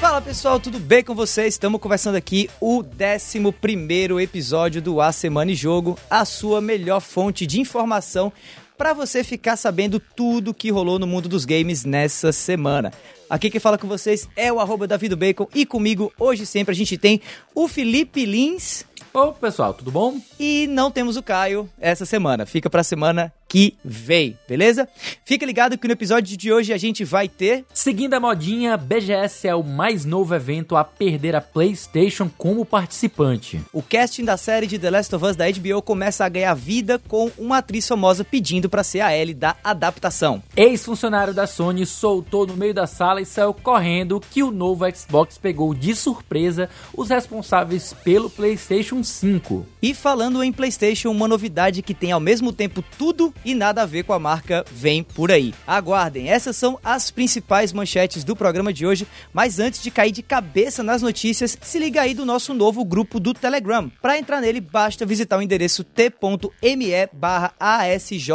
Fala pessoal, tudo bem com vocês? Estamos conversando aqui o 11 episódio do A Semana e Jogo, a sua melhor fonte de informação para você ficar sabendo tudo que rolou no mundo dos games nessa semana. Aqui quem fala com vocês é o arroba Davi do Bacon e comigo hoje sempre a gente tem o Felipe Lins. Ô pessoal, tudo bom? E não temos o Caio essa semana, fica pra semana que vem, beleza? Fica ligado que no episódio de hoje a gente vai ter. Seguindo a modinha, BGS é o mais novo evento a perder a PlayStation como participante. O casting da série de The Last of Us da HBO começa a ganhar vida com uma atriz famosa pedindo para ser a Ellie da adaptação. Ex-funcionário da Sony soltou no meio da sala e saiu correndo que o novo Xbox pegou de surpresa os responsáveis pelo PlayStation 5. E falando em PlayStation, uma novidade que tem ao mesmo tempo tudo e nada a ver com a marca vem por aí. Aguardem, essas são as principais manchetes do programa de hoje, mas antes de cair de cabeça nas notícias, se liga aí do nosso novo grupo do Telegram. Para entrar nele, basta visitar o endereço t.me barra ASJ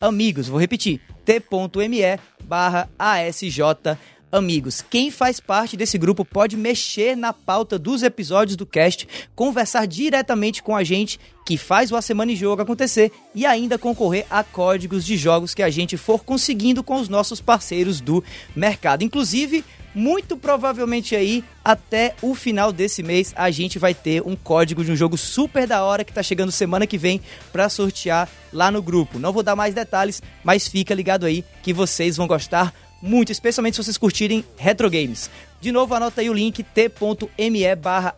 Amigos. Vou repetir, t.me barra ASJ amigos. Quem faz parte desse grupo pode mexer na pauta dos episódios do cast, conversar diretamente com a gente que faz o A Semana em Jogo acontecer e ainda concorrer a códigos de jogos que a gente for conseguindo com os nossos parceiros do mercado. Inclusive, muito provavelmente aí até o final desse mês a gente vai ter um código de um jogo super da hora que tá chegando semana que vem para sortear lá no grupo. Não vou dar mais detalhes, mas fica ligado aí que vocês vão gostar muito, especialmente se vocês curtirem retro games. De novo, anota aí o link t.me barra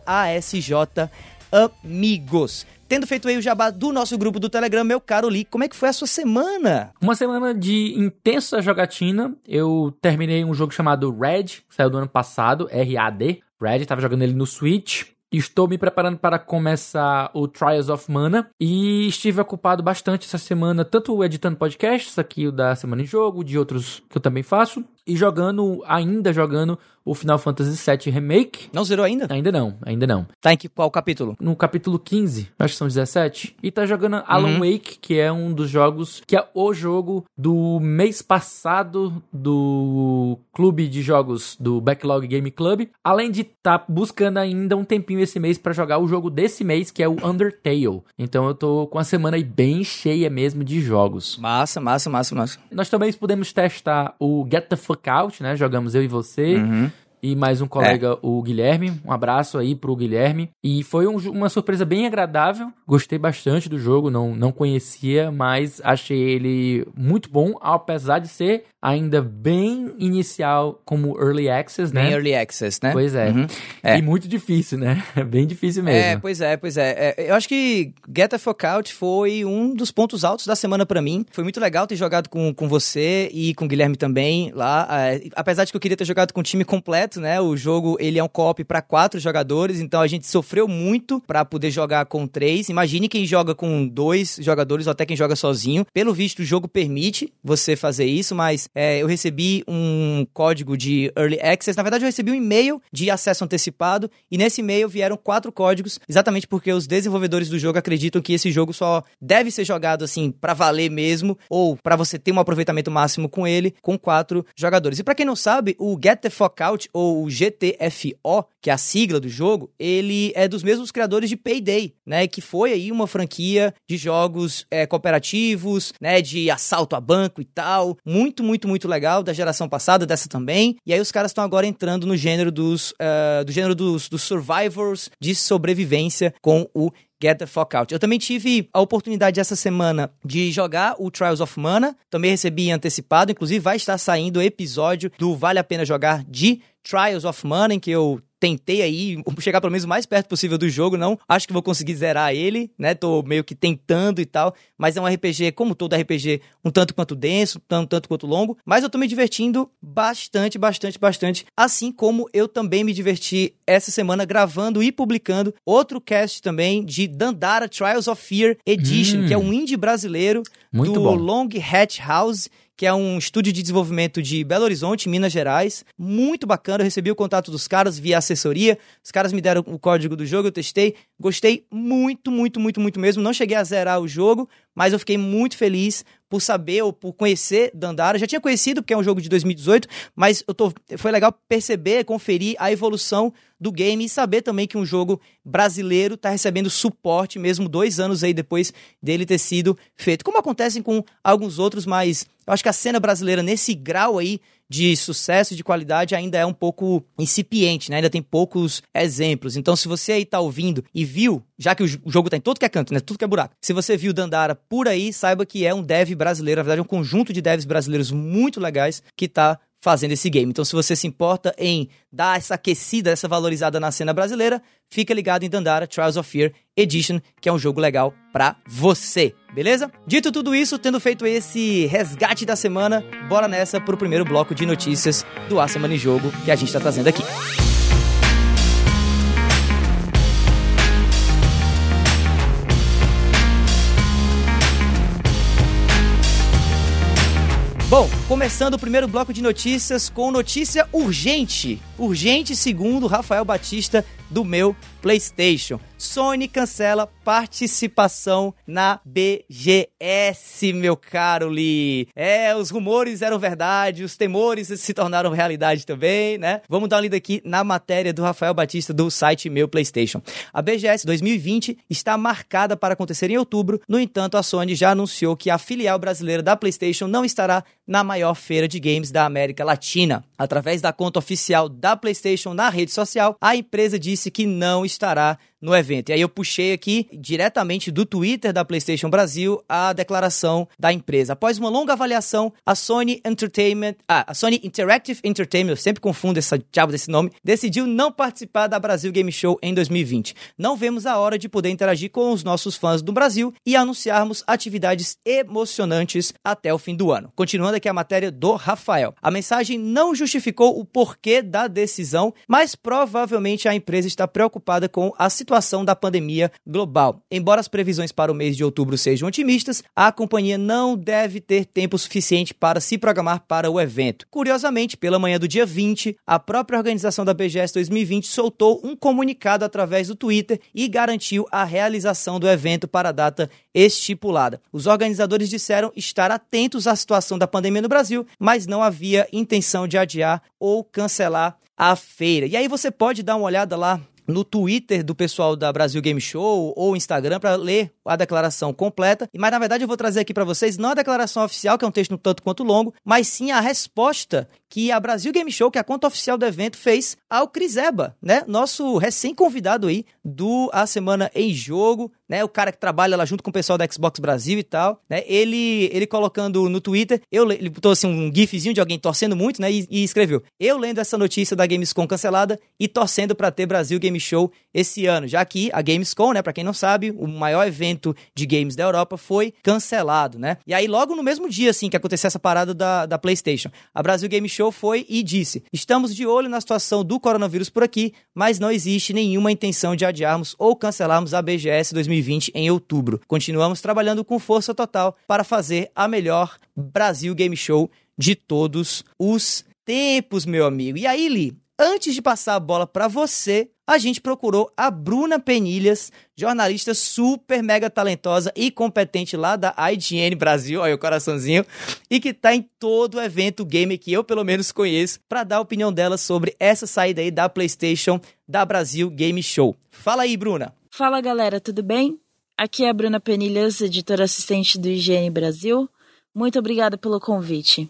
Amigos. Tendo feito aí o jabá do nosso grupo do Telegram, meu caro Lee, como é que foi a sua semana? Uma semana de intensa jogatina. Eu terminei um jogo chamado Red, que saiu do ano passado, R-A-D. Red, tava jogando ele no Switch. Estou me preparando para começar o Trials of Mana e estive ocupado bastante essa semana, tanto editando podcasts, aqui o da Semana em Jogo, de outros que eu também faço, e jogando, ainda jogando o Final Fantasy VII Remake. Não zerou ainda? Ainda não, ainda não. Tá em que, qual capítulo? No capítulo 15, acho que são 17. E tá jogando Alan uhum. Wake, que é um dos jogos, que é o jogo do mês passado do clube de jogos do Backlog Game Club. Além de tá buscando ainda um tempinho esse mês para jogar o jogo desse mês, que é o Undertale. Então eu tô com a semana aí bem cheia mesmo de jogos. Massa, massa, massa, massa. Nós também podemos testar o Get the Out, né? Jogamos eu e você. Uhum e mais um colega, é. o Guilherme. Um abraço aí pro Guilherme. E foi um, uma surpresa bem agradável. Gostei bastante do jogo, não, não conhecia, mas achei ele muito bom, apesar de ser ainda bem inicial como Early Access, né? Bem Early Access, né? Pois é. Uhum. é. E muito difícil, né? bem difícil mesmo. É, pois é, pois é. é eu acho que Get a Fuck Out foi um dos pontos altos da semana para mim. Foi muito legal ter jogado com, com você e com o Guilherme também lá. É, apesar de que eu queria ter jogado com o time completo, né? O jogo, ele é um co-op para quatro jogadores, então a gente sofreu muito para poder jogar com três. Imagine quem joga com dois jogadores ou até quem joga sozinho. Pelo visto, o jogo permite você fazer isso, mas é, eu recebi um código de Early Access. Na verdade, eu recebi um e-mail de acesso antecipado e nesse e-mail vieram quatro códigos, exatamente porque os desenvolvedores do jogo acreditam que esse jogo só deve ser jogado assim para valer mesmo ou para você ter um aproveitamento máximo com ele com quatro jogadores. E para quem não sabe, o Get the Fuck Out ou o GTFO, que é a sigla do jogo, ele é dos mesmos criadores de Payday, né? Que foi aí uma franquia de jogos é, cooperativos, né? De assalto a banco e tal. Muito, muito, muito legal da geração passada, dessa também. E aí os caras estão agora entrando no gênero dos, uh, do gênero dos, dos survivors de sobrevivência com o Get the Fuck Out. Eu também tive a oportunidade essa semana de jogar o Trials of Mana, também recebi antecipado, inclusive vai estar saindo o episódio do Vale a Pena Jogar de Trials of Mana, em que eu tentei aí chegar pelo menos o mais perto possível do jogo, não acho que vou conseguir zerar ele, né? Tô meio que tentando e tal, mas é um RPG, como todo RPG, um tanto quanto denso, um tanto, tanto quanto longo, mas eu tô me divertindo bastante, bastante, bastante, assim como eu também me diverti essa semana gravando e publicando outro cast também de Dandara Trials of Fear Edition, hum, que é um indie brasileiro do bom. Long Hatch House, que é um estúdio de desenvolvimento de Belo Horizonte, Minas Gerais. Muito bacana, eu recebi o contato dos caras via assessoria. Os caras me deram o código do jogo, eu testei. Gostei muito, muito, muito, muito mesmo. Não cheguei a zerar o jogo, mas eu fiquei muito feliz por saber ou por conhecer Dandara. Já tinha conhecido, porque é um jogo de 2018, mas eu tô, foi legal perceber, conferir a evolução do game e saber também que um jogo brasileiro está recebendo suporte mesmo dois anos aí depois dele ter sido feito. Como acontece com alguns outros, mas eu acho que a cena brasileira nesse grau aí de sucesso e de qualidade ainda é um pouco incipiente, né? Ainda tem poucos exemplos. Então, se você aí tá ouvindo e viu, já que o jogo tá em todo que é canto, né? Tudo que é buraco. Se você viu Dandara por aí, saiba que é um dev brasileiro, na verdade é um conjunto de devs brasileiros muito legais que tá fazendo esse game. Então, se você se importa em dar essa aquecida, essa valorizada na cena brasileira, fica ligado em Dandara Trials of Fear Edition, que é um jogo legal pra você, beleza? Dito tudo isso, tendo feito esse resgate da semana, bora nessa pro primeiro bloco de notícias do A Semana em Jogo que a gente tá trazendo aqui. Bom, começando o primeiro bloco de notícias com notícia urgente. Urgente, segundo Rafael Batista, do meu PlayStation. Sony cancela participação na BGS, meu caro Lee. É, os rumores eram verdade, os temores se tornaram realidade também, né? Vamos dar uma lida aqui na matéria do Rafael Batista do site Meu PlayStation. A BGS 2020 está marcada para acontecer em outubro, no entanto, a Sony já anunciou que a filial brasileira da PlayStation não estará na maior feira de games da América Latina. Através da conta oficial da PlayStation na rede social, a empresa disse que não estará no evento. E aí eu puxei aqui diretamente do Twitter da PlayStation Brasil a declaração da empresa. Após uma longa avaliação, a Sony Entertainment, ah, a Sony Interactive Entertainment, eu sempre confundo essa diabo desse nome, decidiu não participar da Brasil Game Show em 2020. Não vemos a hora de poder interagir com os nossos fãs do Brasil e anunciarmos atividades emocionantes até o fim do ano. Continuando aqui a matéria do Rafael. A mensagem não justificou o porquê da decisão, mas provavelmente a empresa está preocupada com a situação situação da pandemia global. Embora as previsões para o mês de outubro sejam otimistas, a companhia não deve ter tempo suficiente para se programar para o evento. Curiosamente, pela manhã do dia 20, a própria organização da BGS 2020 soltou um comunicado através do Twitter e garantiu a realização do evento para a data estipulada. Os organizadores disseram estar atentos à situação da pandemia no Brasil, mas não havia intenção de adiar ou cancelar a feira. E aí você pode dar uma olhada lá no Twitter do pessoal da Brasil Game Show ou Instagram para ler a declaração completa. Mas na verdade eu vou trazer aqui para vocês não a declaração oficial, que é um texto tanto quanto longo, mas sim a resposta que a Brasil Game Show, que é a conta oficial do evento, fez ao Criseba, né? Nosso recém-convidado aí do A Semana em Jogo, né? O cara que trabalha lá junto com o pessoal da Xbox Brasil e tal, né? Ele, ele colocando no Twitter, eu, ele botou assim um gifzinho de alguém torcendo muito, né? E, e escreveu: Eu lendo essa notícia da Gamescom cancelada e torcendo para ter Brasil Game Show esse ano, já que a Gamescom, né? Para quem não sabe, o maior evento de games da Europa foi cancelado, né? E aí, logo no mesmo dia, assim, que aconteceu essa parada da, da PlayStation, a Brasil Game Show foi e disse: Estamos de olho na situação do coronavírus por aqui, mas não existe nenhuma intenção de adiarmos ou cancelarmos a BGS 2020 em outubro. Continuamos trabalhando com força total para fazer a melhor Brasil Game Show de todos os tempos, meu amigo. E aí, Li, antes de passar a bola para você, a gente procurou a Bruna Penilhas, jornalista super mega talentosa e competente lá da IGN Brasil, olha o coraçãozinho, e que tá em todo o evento game que eu pelo menos conheço, para dar a opinião dela sobre essa saída aí da PlayStation da Brasil Game Show. Fala aí, Bruna. Fala, galera, tudo bem? Aqui é a Bruna Penilhas, editora assistente do IGN Brasil. Muito obrigada pelo convite.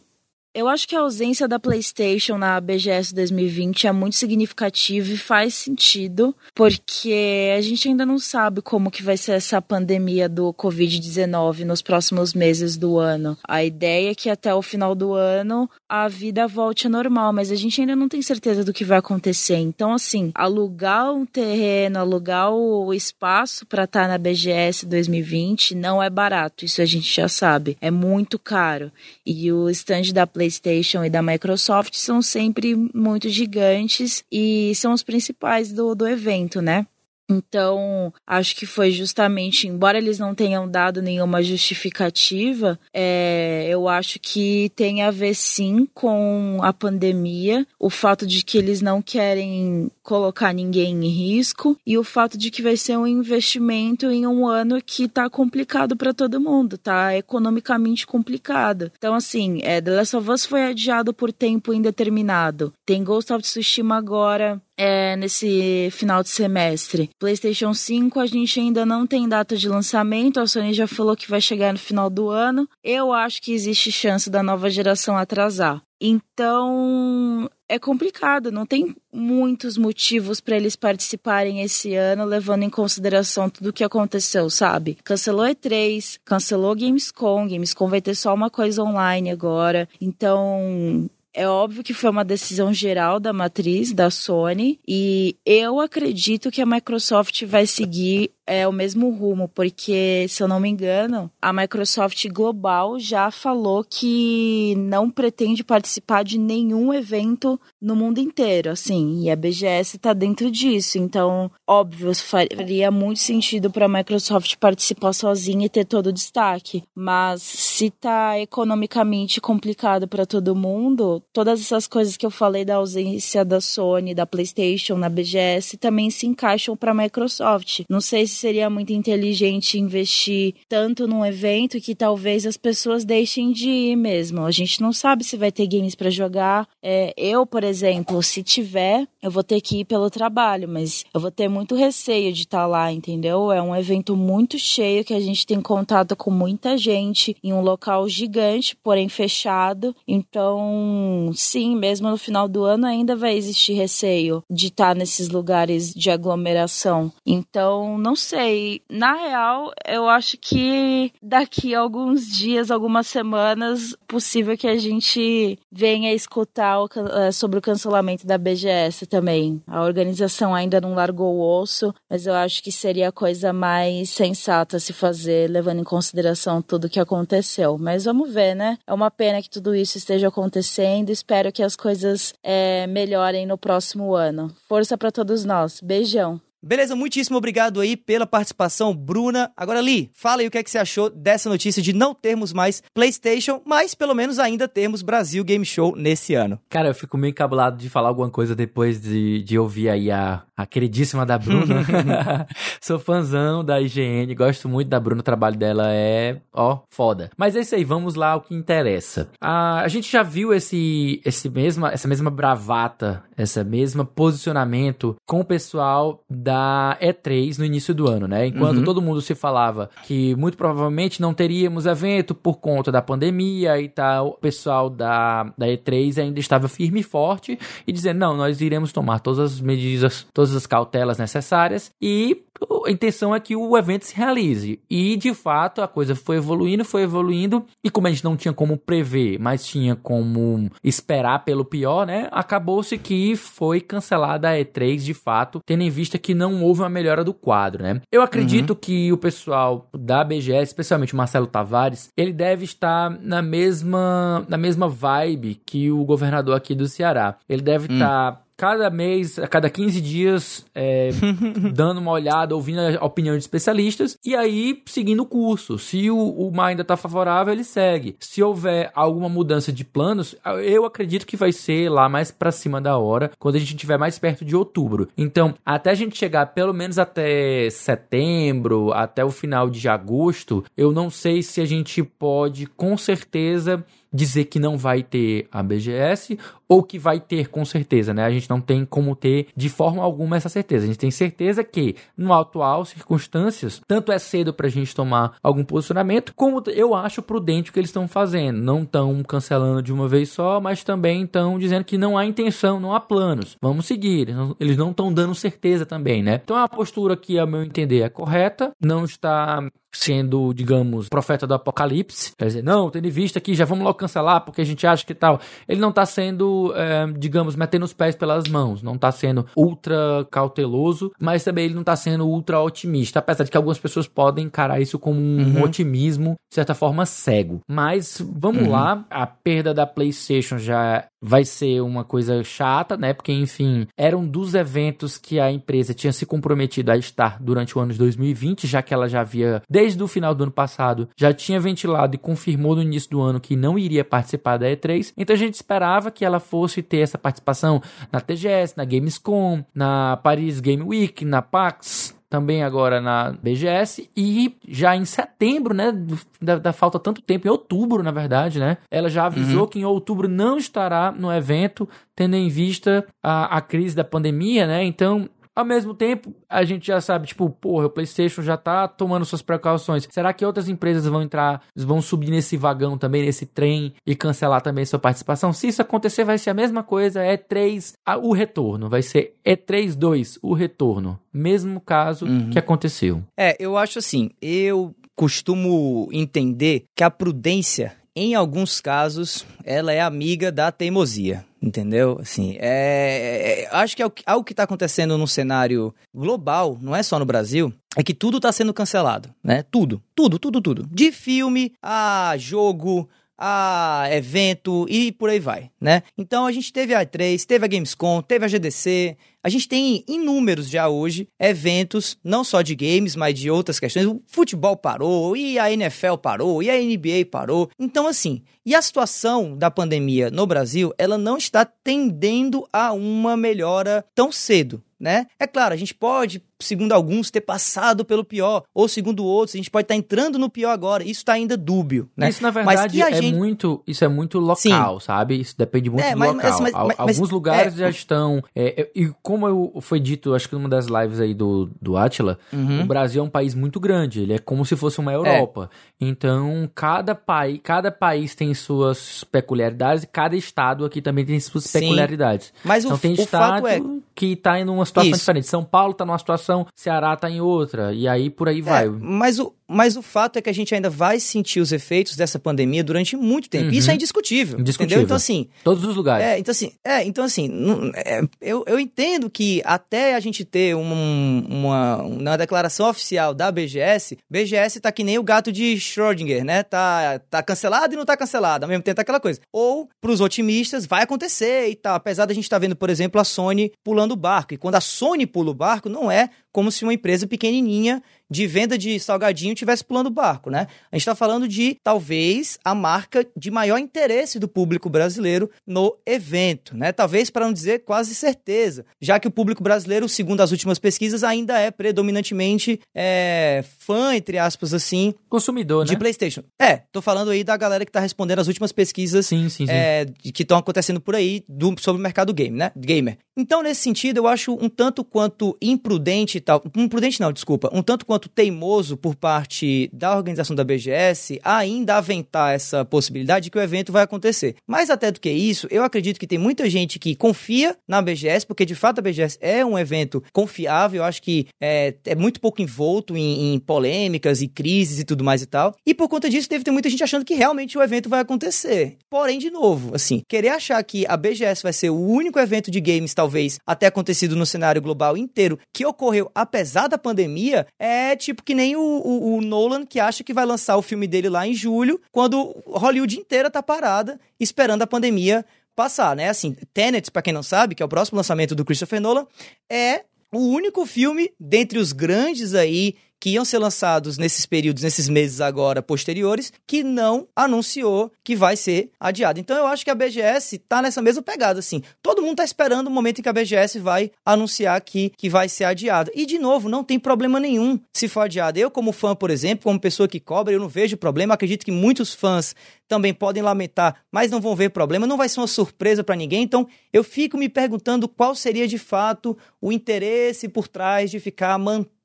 Eu acho que a ausência da PlayStation na BGS 2020 é muito significativa e faz sentido, porque a gente ainda não sabe como que vai ser essa pandemia do COVID-19 nos próximos meses do ano. A ideia é que até o final do ano a vida volte ao normal, mas a gente ainda não tem certeza do que vai acontecer. Então, assim, alugar um terreno, alugar o espaço para estar tá na BGS 2020 não é barato, isso a gente já sabe. É muito caro. E o stand da PlayStation PlayStation e da Microsoft são sempre muito gigantes e são os principais do, do evento, né? Então, acho que foi justamente, embora eles não tenham dado nenhuma justificativa, é, eu acho que tem a ver sim com a pandemia, o fato de que eles não querem colocar ninguém em risco e o fato de que vai ser um investimento em um ano que tá complicado para todo mundo, tá economicamente complicado. Então, assim, é, The Last of Us foi adiado por tempo indeterminado. Tem Ghost of Tsushima agora é, nesse final de semestre. PlayStation 5 a gente ainda não tem data de lançamento, a Sony já falou que vai chegar no final do ano. Eu acho que existe chance da nova geração atrasar. Então, é complicado, não tem muitos motivos para eles participarem esse ano, levando em consideração tudo o que aconteceu, sabe? Cancelou E3, cancelou Gamescom, Gamescom vai ter só uma coisa online agora. Então, é óbvio que foi uma decisão geral da matriz da Sony e eu acredito que a Microsoft vai seguir é, o mesmo rumo, porque, se eu não me engano, a Microsoft Global já falou que não pretende participar de nenhum evento no mundo inteiro, assim, e a BGS está dentro disso. Então, óbvio, faria muito sentido para a Microsoft participar sozinha e ter todo o destaque. Mas se tá economicamente complicado para todo mundo, todas essas coisas que eu falei da ausência da Sony, da PlayStation na BGS também se encaixam para a Microsoft. Não sei se seria muito inteligente investir tanto num evento que talvez as pessoas deixem de ir mesmo. A gente não sabe se vai ter games para jogar. É, eu, por exemplo, se tiver, eu vou ter que ir pelo trabalho, mas eu vou ter muito receio de estar tá lá, entendeu? É um evento muito cheio que a gente tem contato com muita gente em um local gigante, porém fechado. Então, sim, mesmo no final do ano ainda vai existir receio de estar tá nesses lugares de aglomeração. Então, não sei. Na real, eu acho que daqui a alguns dias, algumas semanas, possível que a gente venha escutar o, eh, sobre o cancelamento da BGS também. A organização ainda não largou o osso, mas eu acho que seria a coisa mais sensata se fazer, levando em consideração tudo que aconteceu. Mas vamos ver, né? É uma pena que tudo isso esteja acontecendo. Espero que as coisas é, melhorem no próximo ano. Força para todos nós. Beijão. Beleza, muitíssimo obrigado aí pela participação, Bruna. Agora, Li, fala aí o que, é que você achou dessa notícia de não termos mais PlayStation, mas pelo menos ainda termos Brasil Game Show nesse ano. Cara, eu fico meio encabulado de falar alguma coisa depois de, de ouvir aí a, a queridíssima da Bruna. Sou fãzão da IGN, gosto muito da Bruna, o trabalho dela é, ó, foda. Mas é isso aí, vamos lá ao que interessa. A, a gente já viu esse, esse mesma, essa mesma bravata, essa mesma posicionamento com o pessoal da da E3 no início do ano, né? Enquanto uhum. todo mundo se falava que muito provavelmente não teríamos evento por conta da pandemia e tal, o pessoal da, da E3 ainda estava firme e forte e dizendo: não, nós iremos tomar todas as medidas, todas as cautelas necessárias e a intenção é que o evento se realize. E de fato a coisa foi evoluindo, foi evoluindo, e como a gente não tinha como prever, mas tinha como esperar pelo pior, né? Acabou-se que foi cancelada a E3 de fato, tendo em vista que não houve uma melhora do quadro, né? Eu acredito uhum. que o pessoal da BGS, especialmente o Marcelo Tavares, ele deve estar na mesma, na mesma vibe que o governador aqui do Ceará. Ele deve hum. estar cada mês, a cada 15 dias, é, dando uma olhada, ouvindo a opinião de especialistas e aí seguindo o curso. Se o, o mar ainda está favorável, ele segue. Se houver alguma mudança de planos, eu acredito que vai ser lá mais para cima da hora, quando a gente estiver mais perto de outubro. Então, até a gente chegar pelo menos até setembro, até o final de agosto, eu não sei se a gente pode com certeza dizer que não vai ter a BGS ou que vai ter com certeza, né? A gente não tem como ter de forma alguma essa certeza. A gente tem certeza que no atual circunstâncias, tanto é cedo para a gente tomar algum posicionamento, como eu acho prudente o que eles estão fazendo. Não estão cancelando de uma vez só, mas também estão dizendo que não há intenção, não há planos. Vamos seguir. Eles não estão dando certeza também, né? Então é uma postura que, ao meu entender, é correta. Não está sendo, digamos, profeta do apocalipse, quer dizer, não, tendo em vista que já vamos logo cancelar porque a gente acha que tal. Ele não está sendo, é, digamos, metendo os pés pelas mãos, não está sendo ultra cauteloso, mas também ele não está sendo ultra otimista, apesar de que algumas pessoas podem encarar isso como um uhum. otimismo, de certa forma, cego. Mas vamos uhum. lá, a perda da PlayStation já vai ser uma coisa chata, né? Porque, enfim, era um dos eventos que a empresa tinha se comprometido a estar durante o ano de 2020, já que ela já havia, desde o final do ano passado, já tinha ventilado e confirmou no início do ano que não iria participar da E3. Então a gente esperava que ela fosse ter essa participação na TGS, na Gamescom, na Paris Game Week, na PAX, também agora na BGS e já em setembro, né, da, da, falta tanto tempo, em outubro, na verdade, né, ela já avisou uhum. que em outubro não estará no evento, tendo em vista a, a crise da pandemia, né, então ao mesmo tempo, a gente já sabe, tipo, porra, o PlayStation já tá tomando suas precauções. Será que outras empresas vão entrar, vão subir nesse vagão também, nesse trem e cancelar também sua participação? Se isso acontecer, vai ser a mesma coisa. E3, o retorno. Vai ser E3 2, o retorno. Mesmo caso uhum. que aconteceu. É, eu acho assim, eu costumo entender que a prudência em alguns casos, ela é amiga da teimosia. Entendeu? Assim, é, é, acho que é algo que está acontecendo no cenário global, não é só no Brasil, é que tudo está sendo cancelado, né? Tudo, tudo, tudo, tudo. De filme a jogo, a evento e por aí vai, né? Então a gente teve a E3, teve a Gamescom, teve a GDC, a gente tem inúmeros já hoje eventos, não só de games, mas de outras questões. O futebol parou, e a NFL parou, e a NBA parou. Então, assim, e a situação da pandemia no Brasil, ela não está tendendo a uma melhora tão cedo né? É claro, a gente pode, segundo alguns, ter passado pelo pior, ou segundo outros, a gente pode estar entrando no pior agora. Isso está ainda dúbio, né? Isso, na verdade, é gente... muito, isso é muito local, Sim. sabe? Isso depende muito é, do mas, local. Mas, mas, Alguns lugares é... já estão... É, é, e como eu, foi dito, acho que numa das lives aí do, do Atila, uhum. o Brasil é um país muito grande, ele é como se fosse uma Europa. É. Então, cada, pai, cada país tem suas peculiaridades e cada estado aqui também tem suas Sim. peculiaridades. Mas então, o, tem o estado é... que está em uma situação Isso. diferente. São Paulo está numa situação, Ceará está em outra, e aí por aí é, vai. Mas o, mas o fato é que a gente ainda vai sentir os efeitos dessa pandemia durante muito tempo. Uhum. Isso é indiscutível, indiscutível. Entendeu? Então, assim. Todos os lugares. É, então, assim, é, então, assim não, é, eu, eu entendo que até a gente ter um, uma, uma declaração oficial da BGS, BGS tá que nem o gato de Schrödinger, né? Tá, tá cancelado e não tá cancelado. Ao mesmo tempo, tá aquela coisa. Ou, pros otimistas, vai acontecer e tal. Apesar da gente estar tá vendo, por exemplo, a Sony pulando o barco. E quando a Sony pula o barco, não é como se uma empresa pequenininha de venda de salgadinho tivesse pulando o barco, né? A gente está falando de talvez a marca de maior interesse do público brasileiro no evento, né? Talvez para não dizer quase certeza, já que o público brasileiro, segundo as últimas pesquisas, ainda é predominantemente é, fã, entre aspas, assim, consumidor, de né? PlayStation. É, tô falando aí da galera que está respondendo as últimas pesquisas sim, sim, sim. É, que estão acontecendo por aí do, sobre o mercado game, né? Gamer. Então, nesse sentido, eu acho um tanto quanto imprudente e tal, imprudente não, desculpa, um tanto quanto teimoso por parte da organização da BGS ainda aventar essa possibilidade de que o evento vai acontecer. Mais até do que isso, eu acredito que tem muita gente que confia na BGS, porque de fato a BGS é um evento confiável, eu acho que é, é muito pouco envolto em, em polêmicas e crises e tudo mais e tal. E por conta disso, deve ter muita gente achando que realmente o evento vai acontecer. Porém, de novo, assim, querer achar que a BGS vai ser o único evento de games, talvez, até acontecido no cenário global inteiro, que ocorreu apesar da pandemia, é tipo que nem o, o, o, Nolan que acha que vai lançar o filme dele lá em julho, quando Hollywood inteira tá parada esperando a pandemia passar, né? Assim, Tenet, para quem não sabe, que é o próximo lançamento do Christopher Nolan, é o único filme dentre os grandes aí que iam ser lançados nesses períodos, nesses meses agora posteriores, que não anunciou que vai ser adiado. Então eu acho que a BGS tá nessa mesma pegada, assim. Todo mundo tá esperando o momento em que a BGS vai anunciar que, que vai ser adiada. E, de novo, não tem problema nenhum se for adiada. Eu, como fã, por exemplo, como pessoa que cobra, eu não vejo problema. Acredito que muitos fãs também podem lamentar, mas não vão ver problema. Não vai ser uma surpresa para ninguém. Então, eu fico me perguntando qual seria de fato o interesse por trás de ficar mantendo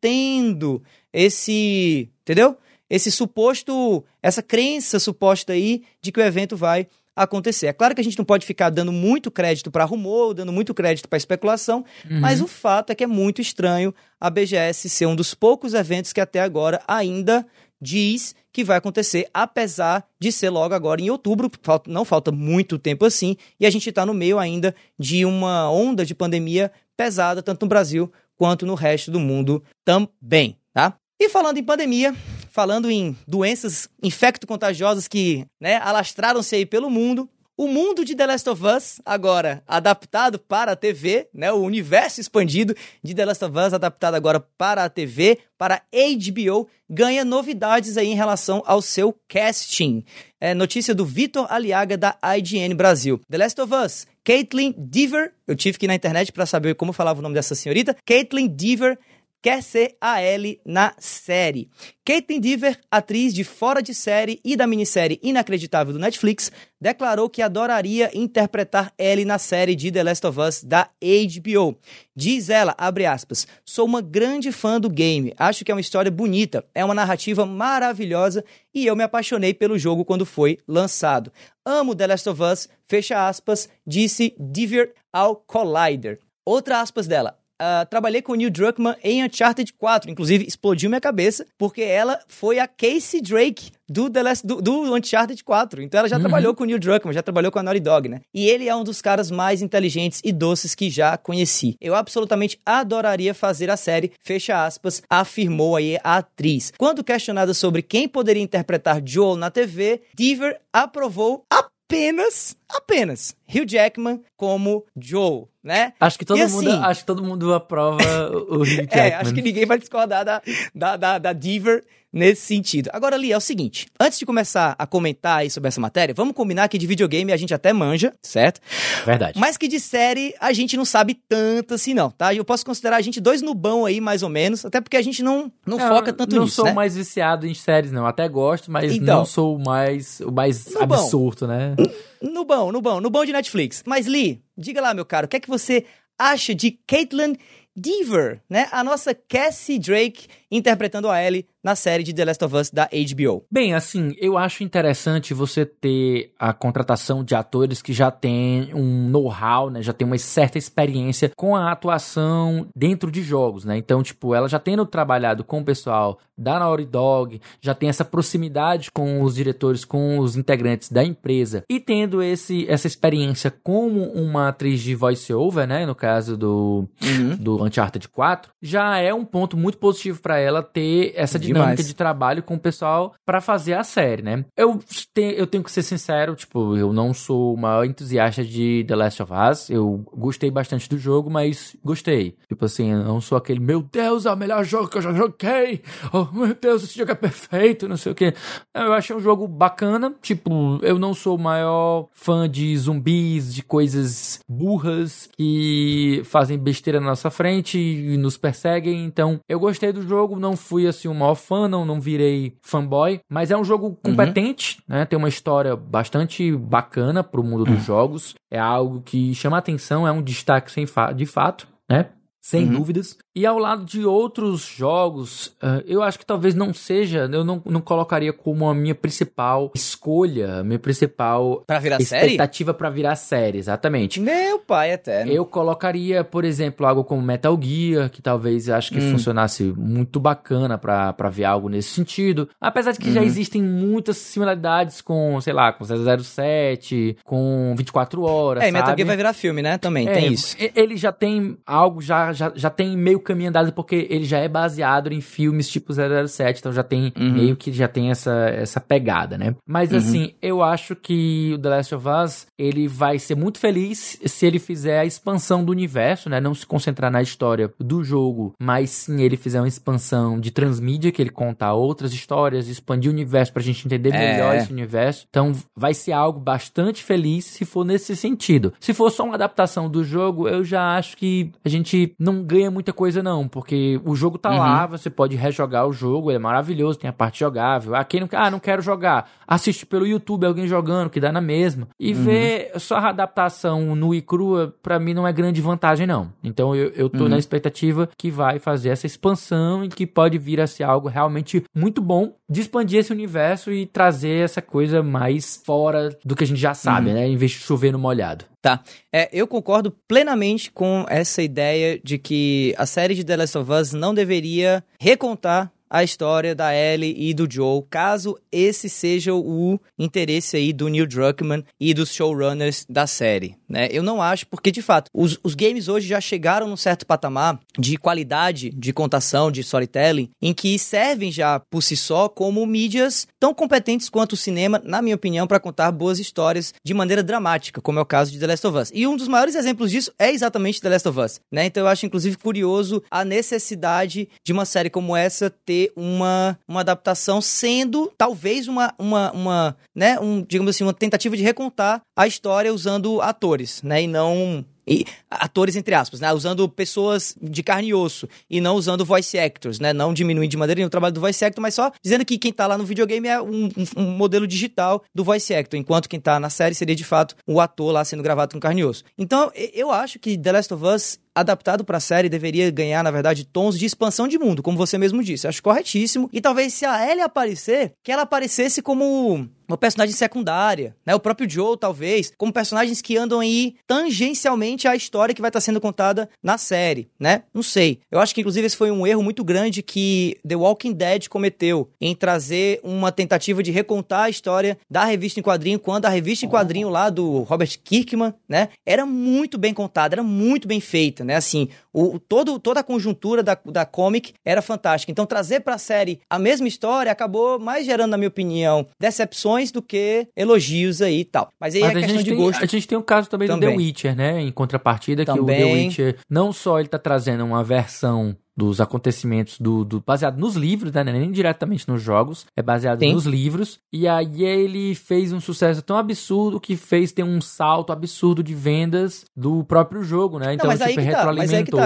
esse, entendeu? Esse suposto, essa crença suposta aí de que o evento vai acontecer. É claro que a gente não pode ficar dando muito crédito para rumor, dando muito crédito para especulação, uhum. mas o fato é que é muito estranho a BGS ser um dos poucos eventos que até agora ainda diz que vai acontecer, apesar de ser logo agora em outubro, não falta muito tempo assim, e a gente está no meio ainda de uma onda de pandemia pesada, tanto no Brasil quanto no resto do mundo também, tá? E falando em pandemia, falando em doenças infecto-contagiosas que né, alastraram-se aí pelo mundo, o mundo de The Last of Us, agora adaptado para a TV, né? O universo expandido de The Last of Us, adaptado agora para a TV, para HBO, ganha novidades aí em relação ao seu casting. É notícia do Vitor Aliaga, da IGN Brasil. The Last of Us, Caitlin Dever, eu tive que ir na internet para saber como falava o nome dessa senhorita, Caitlin Dever quer ser a Ellie na série. Caitlin Dever, atriz de Fora de Série e da minissérie Inacreditável do Netflix, declarou que adoraria interpretar Ellie na série de The Last of Us da HBO. Diz ela, abre aspas, sou uma grande fã do game, acho que é uma história bonita, é uma narrativa maravilhosa e eu me apaixonei pelo jogo quando foi lançado. Amo The Last of Us, fecha aspas, disse Dever ao Collider. Outra aspas dela, Uh, trabalhei com o Neil Druckmann em Uncharted 4. Inclusive, explodiu minha cabeça, porque ela foi a Casey Drake do, The Last, do, do Uncharted 4. Então ela já uhum. trabalhou com o Neil Druckmann, já trabalhou com a Naughty Dog, né? E ele é um dos caras mais inteligentes e doces que já conheci. Eu absolutamente adoraria fazer a série, fecha aspas, afirmou aí a atriz. Quando questionada sobre quem poderia interpretar Joel na TV, Deaver aprovou apenas, apenas Hugh Jackman como Joe, né? Acho que todo, e mundo, assim, acho que todo mundo aprova o Hugh Jackman. É, acho que ninguém vai discordar da, da, da, da Diver nesse sentido. Agora, ali é o seguinte: antes de começar a comentar aí sobre essa matéria, vamos combinar que de videogame a gente até manja, certo? Verdade. Mas que de série a gente não sabe tanto assim, não, tá? Eu posso considerar a gente dois nubão aí, mais ou menos, até porque a gente não, não, não foca tanto não nisso. Não sou né? mais viciado em séries, não. Até gosto, mas então, não sou mais, o mais nubão. absurdo, né? Nubão, nubão, nubão de Netflix. Mas, Lee, diga lá, meu caro, o que é que você acha de Caitlin Deaver, né? A nossa Cassie Drake interpretando a Ellie na série de The Last of Us da HBO. Bem, assim, eu acho interessante você ter a contratação de atores que já têm um know-how, né? Já tem uma certa experiência com a atuação dentro de jogos, né? Então, tipo, ela já tendo trabalhado com o pessoal da Naughty Dog, já tem essa proximidade com os diretores, com os integrantes da empresa e tendo esse, essa experiência como uma atriz de voice-over, né? No caso do, uhum. do Uncharted 4, já é um ponto muito positivo para ela ter essa dinâmica Demais. de trabalho com o pessoal para fazer a série, né? Eu, te, eu tenho que ser sincero, tipo, eu não sou o maior entusiasta de The Last of Us. Eu gostei bastante do jogo, mas gostei. Tipo assim, eu não sou aquele, meu Deus, é o melhor jogo que eu já joguei. Oh, meu Deus, esse jogo é perfeito, não sei o que. Eu achei um jogo bacana. Tipo, eu não sou o maior fã de zumbis, de coisas burras que fazem besteira na nossa frente e nos perseguem. Então, eu gostei do jogo, não fui assim o maior fã, não, não virei fanboy, mas é um jogo uhum. competente, uhum. né? Tem uma história bastante bacana pro mundo dos uhum. jogos. É algo que chama atenção, é um destaque sem fa de fato, né? Sem uhum. dúvidas. E ao lado de outros jogos, uh, eu acho que talvez não seja, eu não, não colocaria como a minha principal escolha, minha principal pra virar expectativa para virar série, exatamente. Meu pai eterno. Eu colocaria, por exemplo, algo como Metal Gear, que talvez acho que hum. funcionasse muito bacana para ver algo nesse sentido. Apesar de que uhum. já existem muitas similaridades com, sei lá, com 007, com 24 horas, É, sabe? Metal Gear vai virar filme, né? Também, é, tem isso. Ele já tem algo, já, já, já tem meio caminho andado porque ele já é baseado em filmes tipo 007, então já tem uhum. meio que já tem essa, essa pegada, né? Mas uhum. assim, eu acho que o The Last of Us, ele vai ser muito feliz se ele fizer a expansão do universo, né? Não se concentrar na história do jogo, mas sim ele fizer uma expansão de transmídia, que ele conta outras histórias, expandir o universo pra gente entender é. melhor esse universo. Então vai ser algo bastante feliz se for nesse sentido. Se for só uma adaptação do jogo, eu já acho que a gente não ganha muita coisa coisa, não, porque o jogo tá uhum. lá, você pode rejogar o jogo, ele é maravilhoso, tem a parte jogável. Ah, quem não, ah, não quero jogar, assiste pelo YouTube alguém jogando, que dá na mesma. E uhum. ver só a adaptação nu e crua, pra mim não é grande vantagem, não. Então eu, eu tô uhum. na expectativa que vai fazer essa expansão e que pode vir a ser algo realmente muito bom de expandir esse universo e trazer essa coisa mais fora do que a gente já sabe, uhum. né? Em vez de chover no molhado. Tá. É, eu concordo plenamente com essa ideia de que a série de The Last of Us não deveria recontar a história da Ellie e do Joe, caso esse seja o interesse aí do Neil Druckmann e dos showrunners da série, né? Eu não acho, porque de fato, os, os games hoje já chegaram num certo patamar de qualidade de contação, de storytelling, em que servem já por si só como mídias tão competentes quanto o cinema, na minha opinião, para contar boas histórias de maneira dramática, como é o caso de The Last of Us. E um dos maiores exemplos disso é exatamente The Last of Us, né? Então eu acho inclusive curioso a necessidade de uma série como essa ter uma, uma adaptação sendo talvez uma uma, uma né, um, digamos assim, uma tentativa de recontar a história usando atores, né, e não e atores entre aspas, né? Usando pessoas de carne e osso e não usando voice actors, né? Não diminuindo de maneira nenhuma o trabalho do voice actor, mas só dizendo que quem tá lá no videogame é um, um, um, modelo digital do voice actor, enquanto quem tá na série seria de fato o ator lá sendo gravado com carne e osso. Então, eu acho que The Last of Us adaptado para a série deveria ganhar, na verdade, tons de expansão de mundo, como você mesmo disse. Acho corretíssimo. E talvez se a Ellie aparecer, que ela aparecesse como uma personagem secundária, né? O próprio Joe, talvez, como personagens que andam aí tangencialmente à história que vai estar sendo contada na série, né? Não sei. Eu acho que, inclusive, esse foi um erro muito grande que The Walking Dead cometeu em trazer uma tentativa de recontar a história da revista em quadrinho, quando a revista em quadrinho lá do Robert Kirkman, né? Era muito bem contada, era muito bem feita né? Assim, o, todo, toda a conjuntura da, da comic era fantástica. Então, trazer pra série a mesma história acabou mais gerando, na minha opinião, decepções do que elogios aí e tal. Mas aí Mas é questão de tem, gosto. A gente tem o caso também, também, do The Witcher, né? Em contrapartida, também. que o The Witcher, não só ele tá trazendo uma versão dos acontecimentos do, do, baseado nos livros, né? Nem diretamente nos jogos, é baseado Sim. nos livros. E aí ele fez um sucesso tão absurdo que fez ter um salto absurdo de vendas do próprio jogo, né? Então, Não, mas tipo, aí retroalimentou. Tá, mas, tá.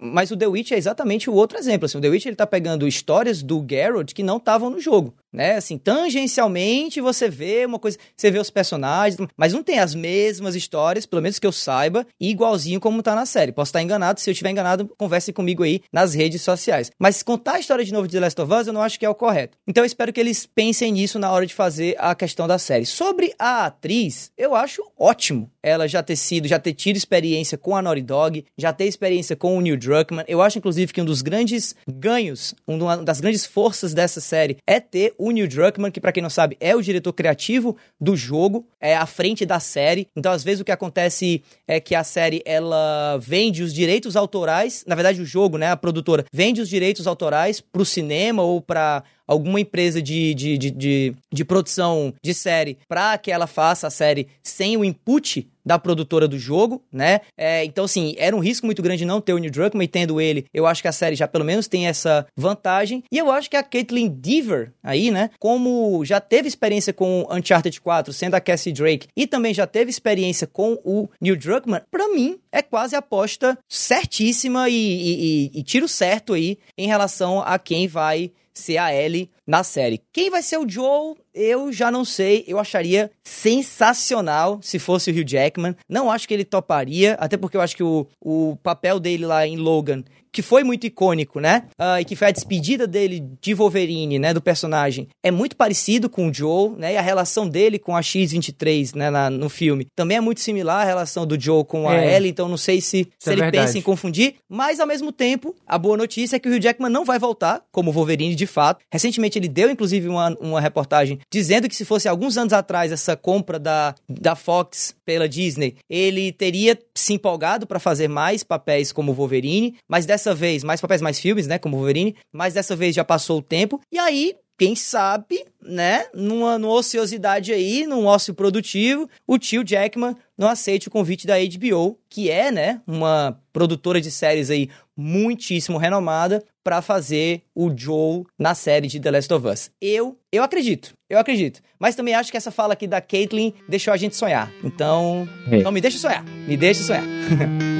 Mas o The Witch é exatamente o outro exemplo. Assim, o The Witch ele tá pegando histórias do Geralt que não estavam no jogo né? Assim, tangencialmente você vê uma coisa, você vê os personagens, mas não tem as mesmas histórias, pelo menos que eu saiba, igualzinho como tá na série. Posso estar enganado, se eu estiver enganado, converse comigo aí nas redes sociais. Mas contar a história de novo de The Last of Us, eu não acho que é o correto. Então eu espero que eles pensem nisso na hora de fazer a questão da série. Sobre a atriz, eu acho ótimo ela já ter sido, já ter tido experiência com a Naughty Dog, já ter experiência com o Neil Druckmann. Eu acho, inclusive, que um dos grandes ganhos, uma das grandes forças dessa série é ter o Neil Druckmann, que para quem não sabe é o diretor criativo do jogo, é à frente da série. Então, às vezes o que acontece é que a série ela vende os direitos autorais, na verdade o jogo, né, a produtora vende os direitos autorais pro cinema ou para alguma empresa de, de, de, de, de produção de série para que ela faça a série sem o input da produtora do jogo, né? É, então, assim, era um risco muito grande não ter o Neil Druckmann, e tendo ele, eu acho que a série já pelo menos tem essa vantagem. E eu acho que a Caitlin Deaver aí, né? Como já teve experiência com Uncharted 4, sendo a Cassie Drake, e também já teve experiência com o Neil Druckmann, para mim é quase aposta certíssima e, e, e, e tiro certo aí em relação a quem vai ser a Ellie na série. Quem vai ser o Joel, eu já não sei. Eu acharia sensacional se fosse o Hugh Jackman. Não acho que ele toparia, até porque eu acho que o, o papel dele lá em Logan que foi muito icônico, né? Uh, e que foi a despedida dele de Wolverine, né? Do personagem. É muito parecido com o Joe, né? E a relação dele com a X-23, né? Na, no filme. Também é muito similar a relação do Joe com a é. Ellie, então não sei se, se é ele verdade. pensa em confundir. Mas, ao mesmo tempo, a boa notícia é que o Hugh Jackman não vai voltar como Wolverine, de fato. Recentemente ele deu, inclusive, uma, uma reportagem dizendo que se fosse alguns anos atrás essa compra da, da Fox pela Disney, ele teria se empolgado para fazer mais papéis como Wolverine, mas dessa dessa vez, mais papéis, mais filmes, né? Como Wolverine. Mas dessa vez já passou o tempo. E aí, quem sabe, né, numa, numa ociosidade aí, num ócio produtivo, o tio Jackman não aceite o convite da HBO, que é, né, uma produtora de séries aí muitíssimo renomada, para fazer o Joe na série de The Last of Us. Eu, eu acredito, eu acredito. Mas também acho que essa fala aqui da Caitlyn deixou a gente sonhar. Então, é. então me deixa sonhar, me deixa sonhar.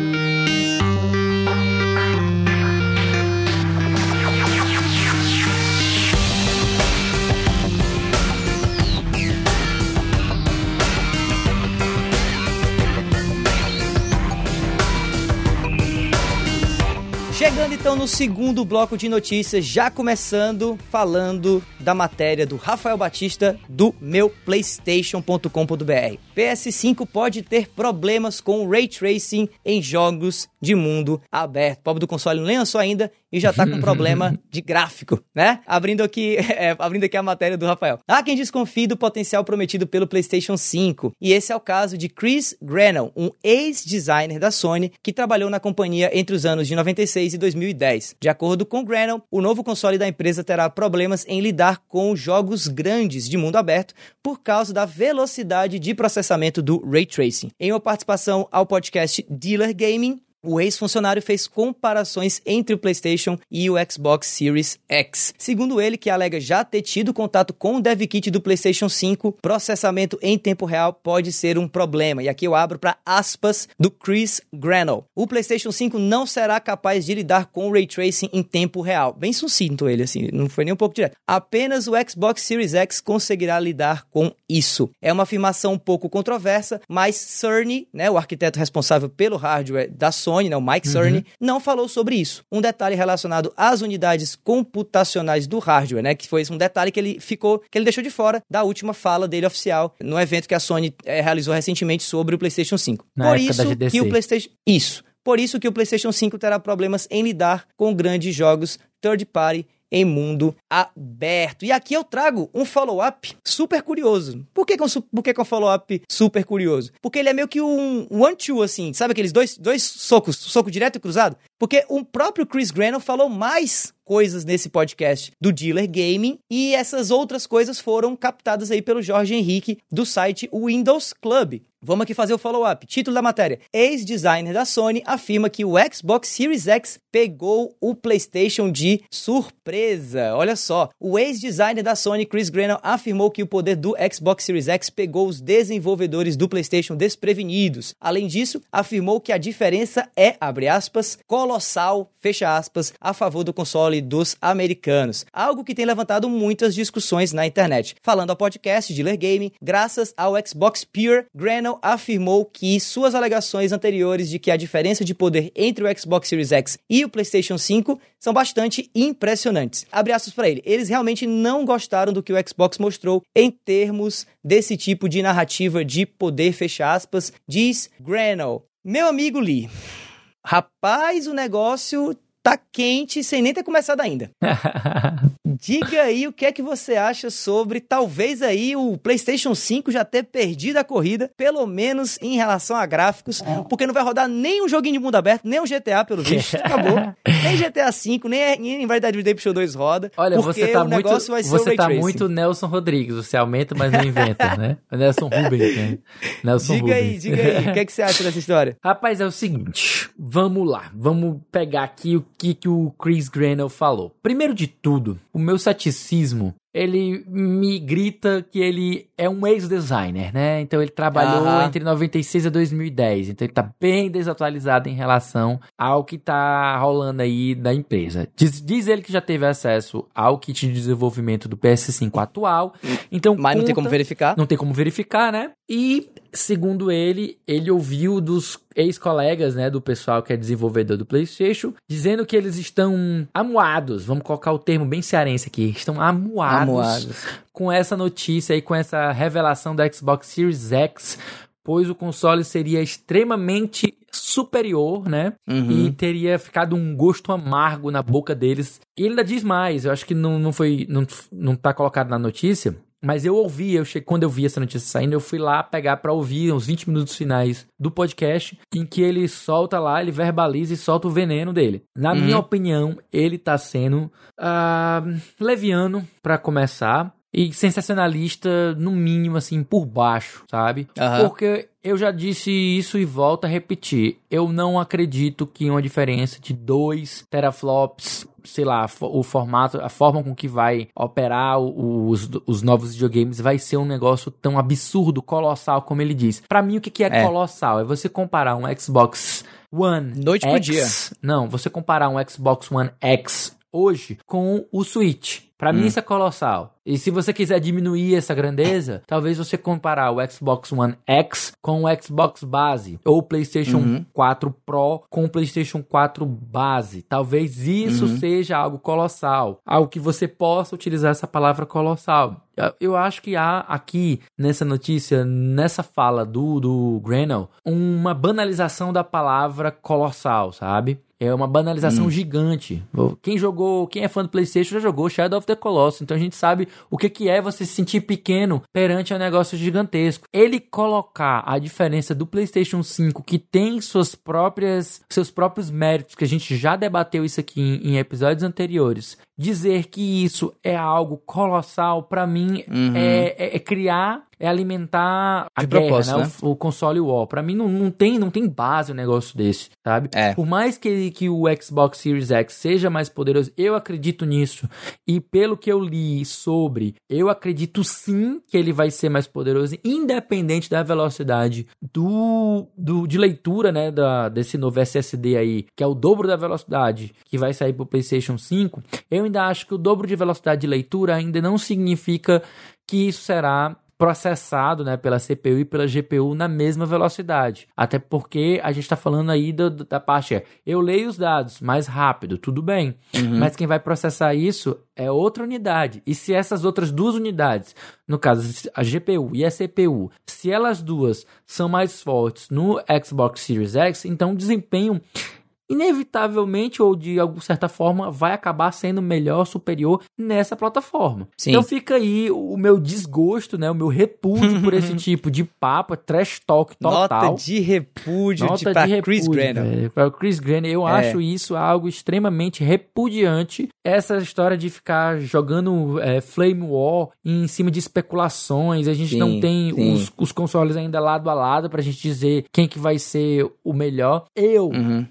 Chegando então no segundo bloco de notícias, já começando falando da matéria do Rafael Batista do meu playstation.com.br. PS5 pode ter problemas com ray tracing em jogos de mundo aberto. O pobre do console não lançou ainda e já tá com problema de gráfico, né? Abrindo aqui, é, abrindo aqui a matéria do Rafael. Há quem desconfie do potencial prometido pelo PlayStation 5, e esse é o caso de Chris Grenell, um ex-designer da Sony que trabalhou na companhia entre os anos de 96 e 2010. De acordo com Grenell, o novo console da empresa terá problemas em lidar com jogos grandes de mundo aberto por causa da velocidade de processamento do ray tracing. Em uma participação ao podcast Dealer Gaming, o ex-funcionário fez comparações entre o PlayStation e o Xbox Series X. Segundo ele, que alega já ter tido contato com o dev kit do PlayStation 5, processamento em tempo real pode ser um problema. E aqui eu abro para aspas do Chris Granell. O PlayStation 5 não será capaz de lidar com ray tracing em tempo real. Bem sucinto ele assim, não foi nem um pouco direto. Apenas o Xbox Series X conseguirá lidar com isso. É uma afirmação um pouco controversa, mas Cerny, né, o arquiteto responsável pelo hardware da Sony Sony, né, o Mike Cerny, uhum. não falou sobre isso. Um detalhe relacionado às unidades computacionais do hardware, né, que foi um detalhe que ele ficou, que ele deixou de fora da última fala dele oficial no evento que a Sony é, realizou recentemente sobre o PlayStation 5. Na Por isso que o PlayStation isso. Por isso que o PlayStation 5 terá problemas em lidar com grandes jogos third party em mundo aberto. E aqui eu trago um follow-up super curioso. Por que, que, um, por que, que um follow-up super curioso? Porque ele é meio que um one-two, assim, sabe aqueles dois, dois socos, soco direto e cruzado? Porque o próprio Chris Grenell falou mais coisas nesse podcast do Dealer Gaming e essas outras coisas foram captadas aí pelo Jorge Henrique do site Windows Club. Vamos aqui fazer o follow-up. Título da matéria: Ex-designer da Sony afirma que o Xbox Series X pegou o PlayStation de surpresa. Olha só, o ex-designer da Sony, Chris Grenell, afirmou que o poder do Xbox Series X pegou os desenvolvedores do PlayStation desprevenidos. Além disso, afirmou que a diferença é, abre aspas, colossal, fecha aspas, a favor do console dos americanos. Algo que tem levantado muitas discussões na internet. Falando ao podcast Dealer Gaming, graças ao Xbox Pure, Grenell afirmou que suas alegações anteriores de que a diferença de poder entre o Xbox Series X e o PlayStation 5 são bastante impressionantes. Abre aspas para ele. Eles realmente não gostaram do que o Xbox mostrou em termos desse tipo de narrativa de poder, fecha aspas, diz Granell. Meu amigo Lee, rapaz, o negócio tá quente sem nem ter começado ainda. Diga aí o que é que você acha sobre talvez aí o PlayStation 5 já ter perdido a corrida, pelo menos em relação a gráficos, porque não vai rodar nem um joguinho de mundo aberto, nem um GTA pelo visto, acabou. Nem GTA 5, nem, nem Dead Redemption 2 roda. Olha, você tá muito, você tá muito Nelson Rodrigues, você aumenta, mas não inventa, né? Nelson Rubens, né? Nelson diga Rubens. aí, diga aí, o que, é que você acha dessa história? Rapaz, é o seguinte, vamos lá, vamos pegar aqui o que, que o Chris Grenell falou. Primeiro de tudo, o meu ceticismo ele me grita que ele é um ex-designer, né? Então ele trabalhou uhum. entre 96 e 2010. Então ele tá bem desatualizado em relação ao que tá rolando aí da empresa. Diz, diz ele que já teve acesso ao kit de desenvolvimento do PS5 atual. Então, Mas conta, não tem como verificar. Não tem como verificar, né? E, segundo ele, ele ouviu dos ex-colegas, né, do pessoal que é desenvolvedor do PlayStation, dizendo que eles estão amuados, vamos colocar o termo bem cearense aqui, estão amuados, amuados. com essa notícia e com essa revelação da Xbox Series X, pois o console seria extremamente superior, né? Uhum. E teria ficado um gosto amargo na boca deles. E ele ainda diz mais, eu acho que não, não foi, não, não tá colocado na notícia, mas eu ouvi, eu cheguei, quando eu vi essa notícia saindo, eu fui lá pegar para ouvir uns 20 minutos finais do podcast, em que ele solta lá, ele verbaliza e solta o veneno dele. Na uhum. minha opinião, ele tá sendo uh, leviano para começar e sensacionalista, no mínimo, assim, por baixo, sabe? Uhum. Porque eu já disse isso e volto a repetir. Eu não acredito que uma diferença de 2 teraflops sei lá, o formato, a forma com que vai operar os, os novos videogames vai ser um negócio tão absurdo, colossal, como ele diz. Para mim, o que, que é, é, colossal? É você comparar um Xbox One Noite X, pro dia. Não, você comparar um Xbox One X hoje com o Switch. Para mim isso é colossal. E se você quiser diminuir essa grandeza, talvez você comparar o Xbox One X com o Xbox base ou o PlayStation Uhum. 4 Pro com o PlayStation 4 base. Talvez isso Uhum. seja algo colossal, algo que você possa utilizar essa palavra colossal. Eu- Eu acho que há aqui nessa notícia, nessa fala do do Grenell, uma banalização da palavra colossal, sabe? É uma banalização Hum. gigante. Quem jogou, quem é fã do PlayStation já jogou Shadow of the Colossus, então a gente sabe o que que é você se sentir pequeno perante um negócio gigantesco. Ele colocar a diferença do PlayStation 5, que tem suas próprias, seus próprios méritos, que a gente já debateu isso aqui em, em episódios anteriores, dizer que isso é algo colossal, pra mim Uhum. é, é- é criar, é alimentar a De guerra, né? né? O, o console war. Pra mim não, não tem, não tem base um negócio desse, sabe? É. Por mais que, que o Xbox Series X seja mais poderoso, eu acredito nisso. E pelo que eu li sobre, eu acredito sim que ele vai ser mais poderoso, independente da velocidade do, do de leitura, né, da, desse novo SSD aí, que é o dobro da velocidade que vai sair pro PlayStation 5. Eu ainda acho que o dobro de velocidade de leitura ainda não significa que isso será processado né, pela CPU e pela GPU na mesma velocidade. Até porque a gente está falando aí do- do- da parte é, eu leio os dados mais rápido, tudo bem. Uhum. Mas quem vai processar isso é outra unidade. E se essas outras duas unidades, no caso a GPU e a CPU, se elas duas são mais fortes no Xbox Series X, então o desempenho inevitavelmente ou de alguma certa forma vai acabar sendo melhor, superior nessa plataforma. Sim. Então fica aí o meu desgosto, né, o meu repúdio por esse tipo de papo, é trash talk total. Nota de repúdio Nota de, de repúdio, Chris velho. Para o Chris Grenell, eu É. acho isso algo extremamente repudiante. Essa história de ficar jogando é, Flame War em cima de especulações. A gente Sim, não tem os, os consoles ainda lado a lado pra gente dizer quem que vai ser o melhor. Eu Uhum.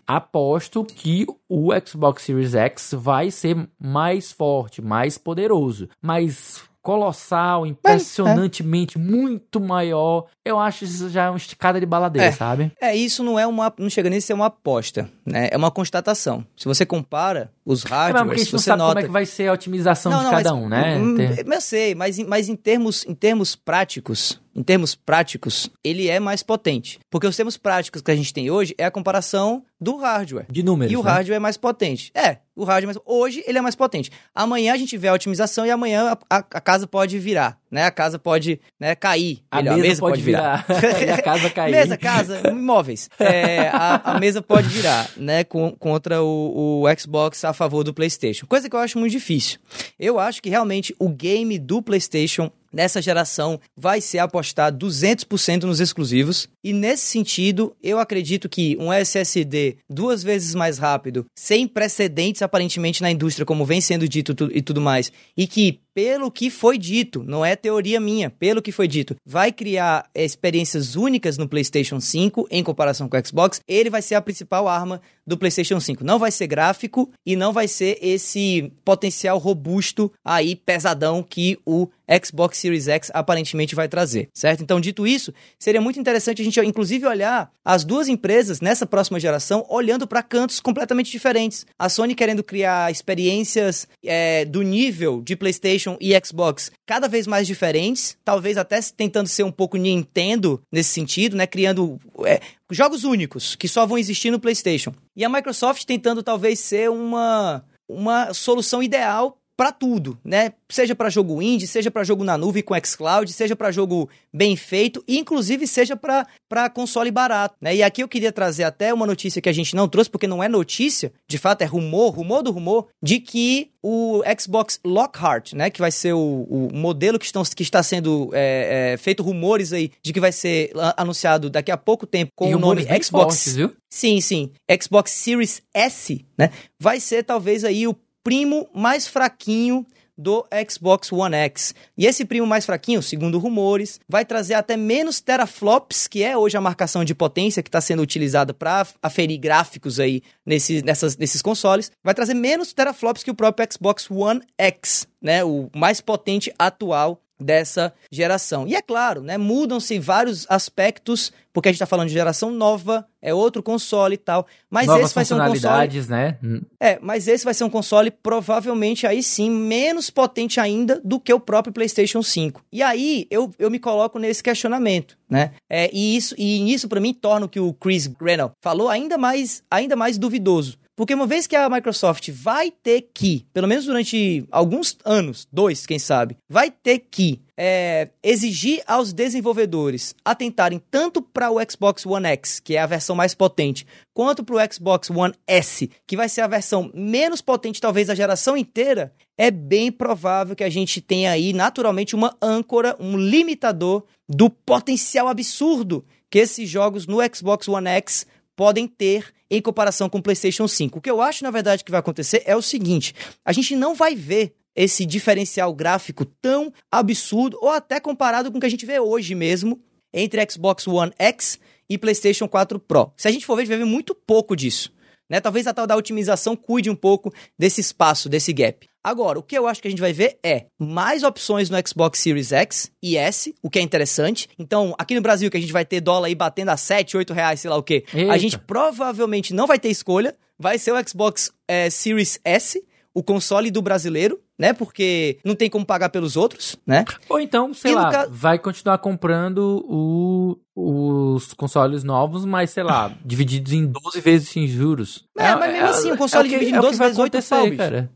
Aposto que o Xbox Series X vai ser mais forte, mais poderoso. Mas colossal, impressionantemente muito maior. Eu acho isso já uma esticada de baladeira, É. sabe? É, isso não é uma. Não chega nem a ser uma aposta, né? É uma constatação. Se você compara os É mesmo, porque a gente não sabe nota. como é que vai ser a otimização de cada mas- um, né? hum, Tem- Eu sei, mas, mas em, termos, em termos práticos, em termos práticos, ele é mais potente. Porque os termos práticos que a gente tem hoje é a comparação do hardware. De números, E o né? hardware é mais potente. É, o hardware é mais... Hoje ele é mais potente. Amanhã a gente vê a otimização e amanhã a, a- a casa pode virar, né? A casa pode né, cair. A Melhor, mesa, pode virar. e a casa cair. Mesa, casa, imóveis. É, a, a mesa pode virar, né, com- contra o, o Xbox a favor do PlayStation. Coisa que eu acho muito difícil. Eu acho que realmente o game do PlayStation nessa geração vai ser apostar 200% nos exclusivos. E nesse sentido, eu acredito que um SSD duas vezes mais rápido, sem precedentes aparentemente na indústria, como vem sendo dito e tudo mais, e que pelo que foi dito, não é teoria minha, pelo que foi dito, vai criar eh, experiências únicas no PlayStation 5 em comparação com o Xbox, ele vai ser a principal arma do PlayStation 5. Não vai ser gráfico e não vai ser esse potencial robusto aí pesadão que o Xbox Series X aparentemente vai trazer, certo? Então, dito isso, seria muito interessante a gente inclusive olhar as duas empresas nessa próxima geração olhando para cantos completamente diferentes. A Sony querendo criar experiências eh, do nível de PlayStation e Xbox cada vez mais diferentes, talvez até tentando ser um pouco Nintendo nesse sentido, né? Criando eh, jogos únicos que só vão existir no PlayStation. E a Microsoft tentando talvez ser uma, uma solução ideal para tudo, né? Seja para jogo indie, seja para jogo na nuvem com xCloud, seja para jogo bem feito, e inclusive seja para console barato, né? E aqui eu queria trazer até uma notícia que a gente não trouxe, porque não é notícia, de fato é rumor, rumor do rumor, de que o Xbox Lockhart, né? Que vai ser o, o modelo que, estão, que está sendo é, é, feito rumores aí de que vai ser anunciado daqui a pouco tempo com E o nome Xbox. fortes, viu? Sim, sim. Xbox Series S, né? Vai ser talvez aí o primo mais fraquinho do Xbox One X. E esse primo mais fraquinho, segundo rumores, vai trazer até menos teraflops, que é hoje a marcação de potência que está sendo utilizada para aferir gráficos aí nesse, nessas, nesses consoles. Vai trazer menos teraflops que o próprio Xbox One X, né? O mais potente atual dessa geração. E é claro, né, mudam-se vários aspectos, porque a gente está falando de geração nova, é outro console e tal, mas Novas esse vai ser um console... né? É, mas esse vai ser um console provavelmente aí sim menos potente ainda do que o próprio PlayStation 5. E aí eu, eu me coloco nesse questionamento, né? É, e isso e isso para mim torna o que o Chris Grenell falou ainda mais ainda mais duvidoso. Porque uma vez que a Microsoft vai ter que, pelo menos durante alguns anos, dois, quem sabe, vai ter que é, exigir aos desenvolvedores atentarem tanto para o Xbox One X, que é a versão mais potente, quanto para o Xbox One S, que vai ser a versão menos potente, talvez, da geração inteira, é bem provável que a gente tenha aí, naturalmente, uma âncora, um limitador do potencial absurdo que esses jogos no Xbox One X podem ter em comparação com o PlayStation 5. O que eu acho, na verdade, que vai acontecer é o seguinte: a gente não vai ver esse diferencial gráfico tão absurdo, ou até comparado com o que a gente vê hoje mesmo, entre Xbox One X e PlayStation 4 Pro. Se a gente for ver, a gente vai ver muito pouco disso. Né? Talvez a tal da otimização cuide um pouco desse espaço, desse gap. Agora, o que eu acho que a gente vai ver é mais opções no Xbox Series X e S, o que é interessante. Então, aqui no Brasil, que a gente vai ter dólar aí batendo a 7, 8 reais, sei lá o quê, Eita. a gente provavelmente não vai ter escolha. Vai ser o Xbox é, Series S, o console do brasileiro, né? Porque não tem como pagar pelos outros, né? Ou então, sei E lá, ca- vai continuar comprando o- os consoles novos, mas, sei lá, divididos em 12 vezes sem juros. É, mas mesmo assim, o console que- dividido em é o que 12 vai vezes 8 acontecer, pau, bicho. cara.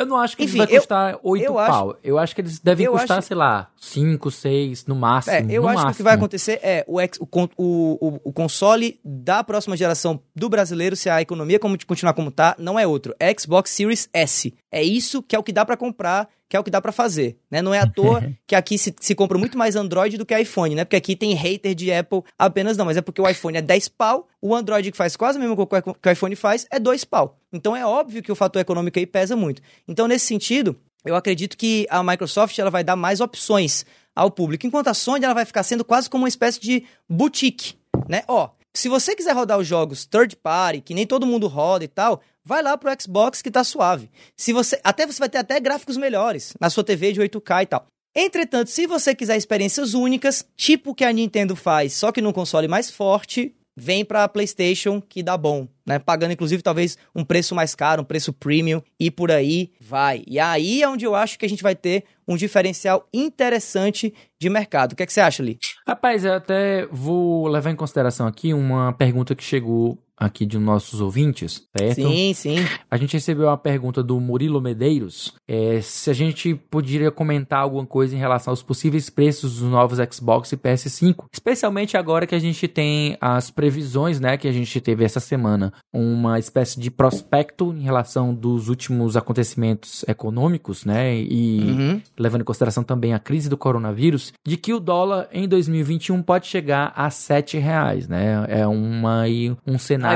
Eu não acho que Enfim, eles vai eu- custar 8 eu acho- pau. eu acho que eles devem custar, acho- sei lá, 5, 6 no máximo. É, eu acho que o que máximo. vai acontecer é o, ex- o, o, o console da próxima geração do brasileiro, se a economia como, continuar como tá, não é outro. É Xbox Series S. É isso que é o que dá pra comprar, que é o que dá pra fazer. Né? Não é à toa que aqui se, se compra muito mais Android do que iPhone, né? Porque aqui tem hater de Apple apenas não, mas é porque o iPhone é 10 pau, o Android que faz quase a mesma coisa que o iPhone faz é 2 pau. Então é óbvio que o fator econômico aí pesa muito. Então, nesse sentido, eu acredito que a Microsoft ela vai dar mais opções ao público, enquanto a Sony ela vai ficar sendo quase como uma espécie de boutique, né? Ó, se você quiser rodar os jogos third party, que nem todo mundo roda e tal, vai lá pro Xbox que tá suave. Se você, até você vai ter até gráficos melhores na sua TV de 8K e tal. Entretanto, se você quiser experiências únicas, tipo o que a Nintendo faz, só que num console mais forte, vem pra PlayStation que dá bom, né? Pagando inclusive talvez um preço mais caro, um preço premium e por aí vai. E aí é onde eu acho que a gente vai ter um diferencial interessante de mercado. O que, é que você acha, Lee? Rapaz, eu até vou levar em consideração aqui uma pergunta que chegou aqui de nossos ouvintes, certo? Sim, sim. A gente recebeu uma pergunta do Murilo Medeiros, é, se a gente poderia comentar alguma coisa em relação aos possíveis preços dos novos Xbox e PS5, especialmente agora que a gente tem as previsões, né, que a gente teve essa semana, uma espécie de prospecto em relação dos últimos acontecimentos econômicos, né, e Uhum. levando em consideração também a crise do coronavírus, de que o dólar em 2021 pode chegar a 7 reais, né? É uma, um cenário,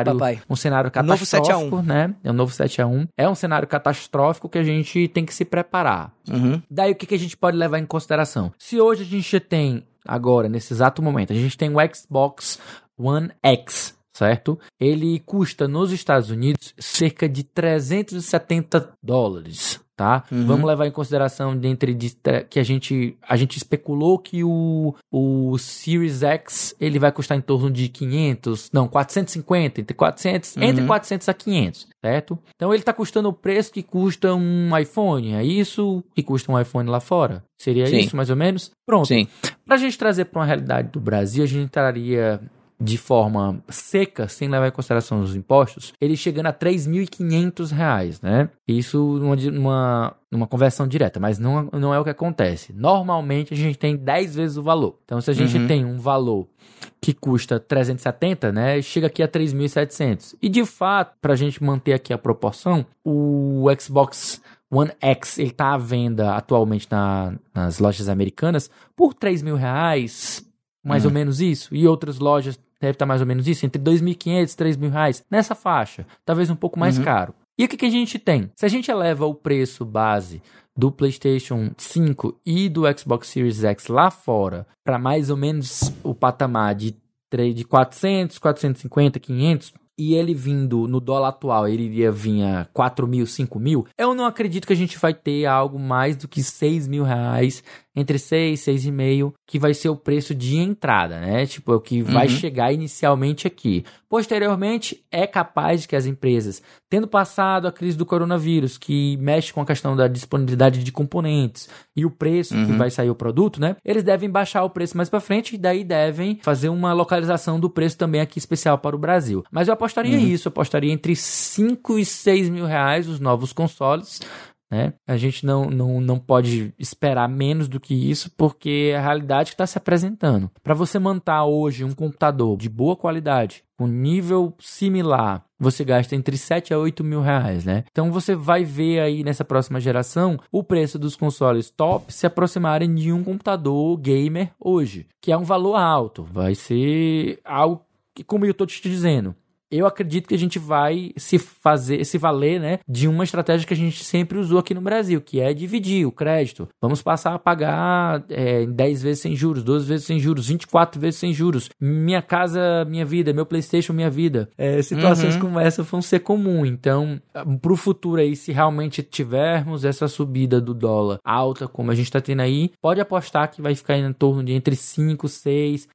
um cenário Novo 7 a 1. catastrófico, né? É um novo 7 a 1. É um cenário catastrófico que a gente tem que se preparar. Uhum. Daí o que, que a gente pode levar em consideração? Se hoje a gente tem, agora, nesse exato momento, a gente tem o Xbox One X, certo? Ele custa nos Estados Unidos cerca de 370 dólares. Tá? Uhum. Vamos levar em consideração dentro de que a gente a gente especulou que o, o Series X ele vai custar em torno de 500, não, 450, entre 400, entre Uhum. 400 a 500, certo? Então ele está custando o preço que custa um iPhone, é isso que custa um iPhone lá fora? Seria Sim. isso mais ou menos? Pronto. Sim. Pra gente trazer para uma realidade do Brasil, a gente entraria de forma seca, sem levar em consideração os impostos, ele chegando a 3.500 reais, né? Isso numa, numa, numa conversão direta, mas não, não é o que acontece. Normalmente a gente tem 10 vezes o valor. Então se a gente Uhum. tem um valor que custa 370, né, chega aqui a 3.700. E de fato, pra gente manter aqui a proporção, o Xbox One X, ele tá à venda atualmente na- nas lojas americanas por 3 mil reais, mais Hum. ou menos isso. E outras lojas deve estar mais ou menos isso, entre 2.500 e 3 mil reais, nessa faixa. Talvez um pouco mais Uhum. caro. E o que, que a gente tem? Se a gente eleva o preço base do PlayStation 5 e do Xbox Series X lá fora para mais ou menos o patamar de, de 400, 450, 500, e ele vindo no dólar atual, ele iria vir a 4 mil, 5 mil, eu não acredito que a gente vai ter algo mais do que 6 mil reais entre 6, 6,5, que vai ser o preço de entrada, né? Tipo, é o que vai uhum. chegar inicialmente aqui. Posteriormente, é capaz de que as empresas, tendo passado a crise do coronavírus, que mexe com a questão da disponibilidade de componentes e o preço uhum. que vai sair o produto, né? Eles devem baixar o preço mais para frente e daí devem fazer uma localização do preço também aqui especial para o Brasil. Mas eu apostaria uhum. isso, eu apostaria entre 5 e 6 mil reais os novos consoles. Né? A gente não, não, não pode esperar menos do que isso, porque é a realidade está se apresentando. Para você manter hoje um computador de boa qualidade, com nível similar, você gasta entre 7 a 8 mil reais, né? Então você vai ver aí nessa próxima geração o preço dos consoles top se aproximarem de um computador gamer hoje, que é um valor alto. Vai ser algo que, como eu estou te dizendo, eu acredito que a gente vai se fazer, se valer, né, de uma estratégia que a gente sempre usou aqui no Brasil, que é dividir o crédito. Vamos passar a pagar é, 10 vezes sem juros, 12 vezes sem juros, 24 vezes sem juros. Minha casa, minha vida, meu PlayStation, minha vida. É, situações uhum. como essa vão ser comum. Então, para o futuro aí, se realmente tivermos essa subida do dólar alta, como a gente está tendo aí, pode apostar que vai ficar em torno de entre 5, 6,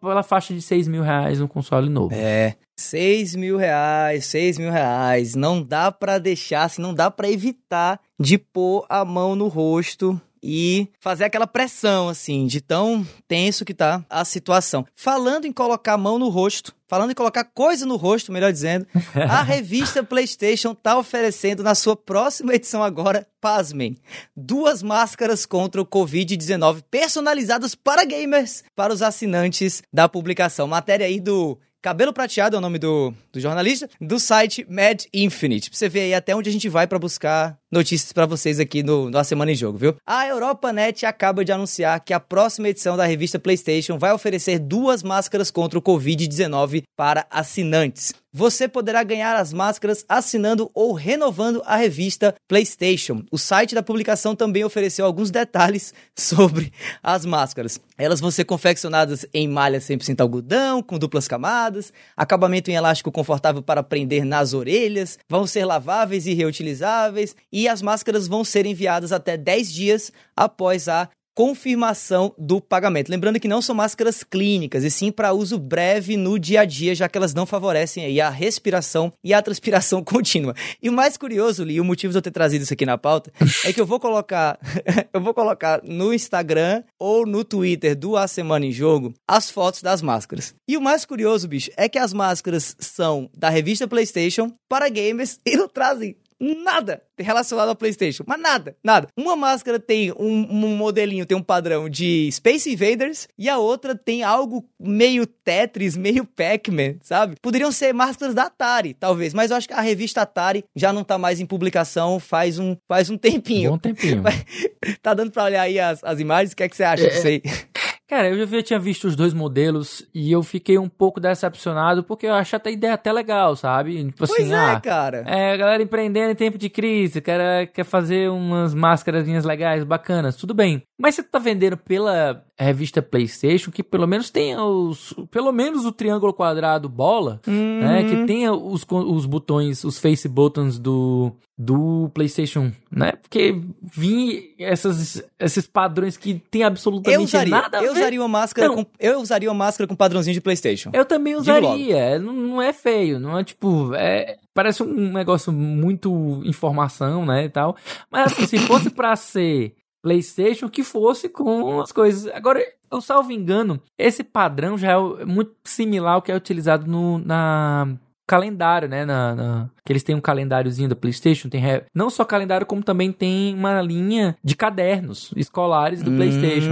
pela faixa de 6 mil reais um console novo. É, 6 mil reais, 6 mil reais. Não dá para deixar, assim, não dá para evitar de pôr a mão no rosto e fazer aquela pressão, assim, de tão tenso que tá a situação. Falando em colocar a mão no rosto, falando em colocar coisa no rosto, melhor dizendo, a revista PlayStation tá oferecendo na sua próxima edição agora, pasmem, duas máscaras contra o Covid-19 personalizadas para gamers, para os assinantes da publicação. Matéria aí do Cabelo Prateado é o nome do, do jornalista, do site Mad Infinite. Pra você ver aí até onde a gente vai para buscar notícias para vocês aqui no, no A Semana em Jogo, viu? A EuropaNet acaba de anunciar que a próxima edição da revista PlayStation vai oferecer duas máscaras contra o Covid-19 para assinantes você poderá ganhar as máscaras assinando ou renovando a revista PlayStation. O site da publicação também ofereceu alguns detalhes sobre as máscaras. Elas vão ser confeccionadas em malha 100% algodão, com duplas camadas, acabamento em elástico confortável para prender nas orelhas, vão ser laváveis e reutilizáveis, e as máscaras vão ser enviadas até 10 dias após a confirmação do pagamento. Lembrando que não são máscaras clínicas, e sim para uso breve no dia a dia, já que elas não favorecem aí a respiração e a transpiração contínua. E o mais curioso, Li, o motivo de eu ter trazido isso aqui na pauta, é que eu vou colocar, eu vou colocar no Instagram ou no Twitter do A Semana em Jogo as fotos das máscaras. E o mais curioso, bicho, é que as máscaras são da revista PlayStation para gamers e não trazem nada relacionado ao PlayStation. Mas nada, nada. Uma máscara tem um, um, modelinho, tem um padrão de Space Invaders e a outra tem algo meio Tetris, meio Pac-Man, sabe? Poderiam ser máscaras da Atari, talvez, mas eu acho que a revista Atari já não tá mais em publicação faz um, faz um tempinho. Bom tempinho. tá dando pra olhar aí as, as imagens? O que é que você acha é, disso aí? Cara, eu já tinha visto os dois modelos e eu fiquei um pouco decepcionado porque eu achei a ideia até legal, sabe? Tipo pois assim, é, ah, cara. É, a galera empreendendo em tempo de crise, quer, quer fazer umas máscaras legais, bacanas, tudo bem. Mas você tá vendendo pela revista PlayStation que pelo menos tenha os. Pelo menos o triângulo quadrado bola, uhum. né? Que tenha os, os botões, os face buttons do, do PlayStation, né? Porque vim essas, esses padrões que tem absolutamente eu usaria, nada a eu Usaria uma máscara com, eu usaria uma máscara com padrãozinho de PlayStation. Eu também usaria. Não, não é feio, não é tipo. É, parece um negócio muito informação, né? E tal. Mas assim, se fosse pra ser PlayStation que fosse com as coisas. Agora, eu salvo engano, esse padrão já é muito similar ao que é utilizado no, na calendário, né? Na, na, que eles têm um calendáriozinho da PlayStation, tem não só calendário, como também tem uma linha de cadernos escolares do hum. PlayStation.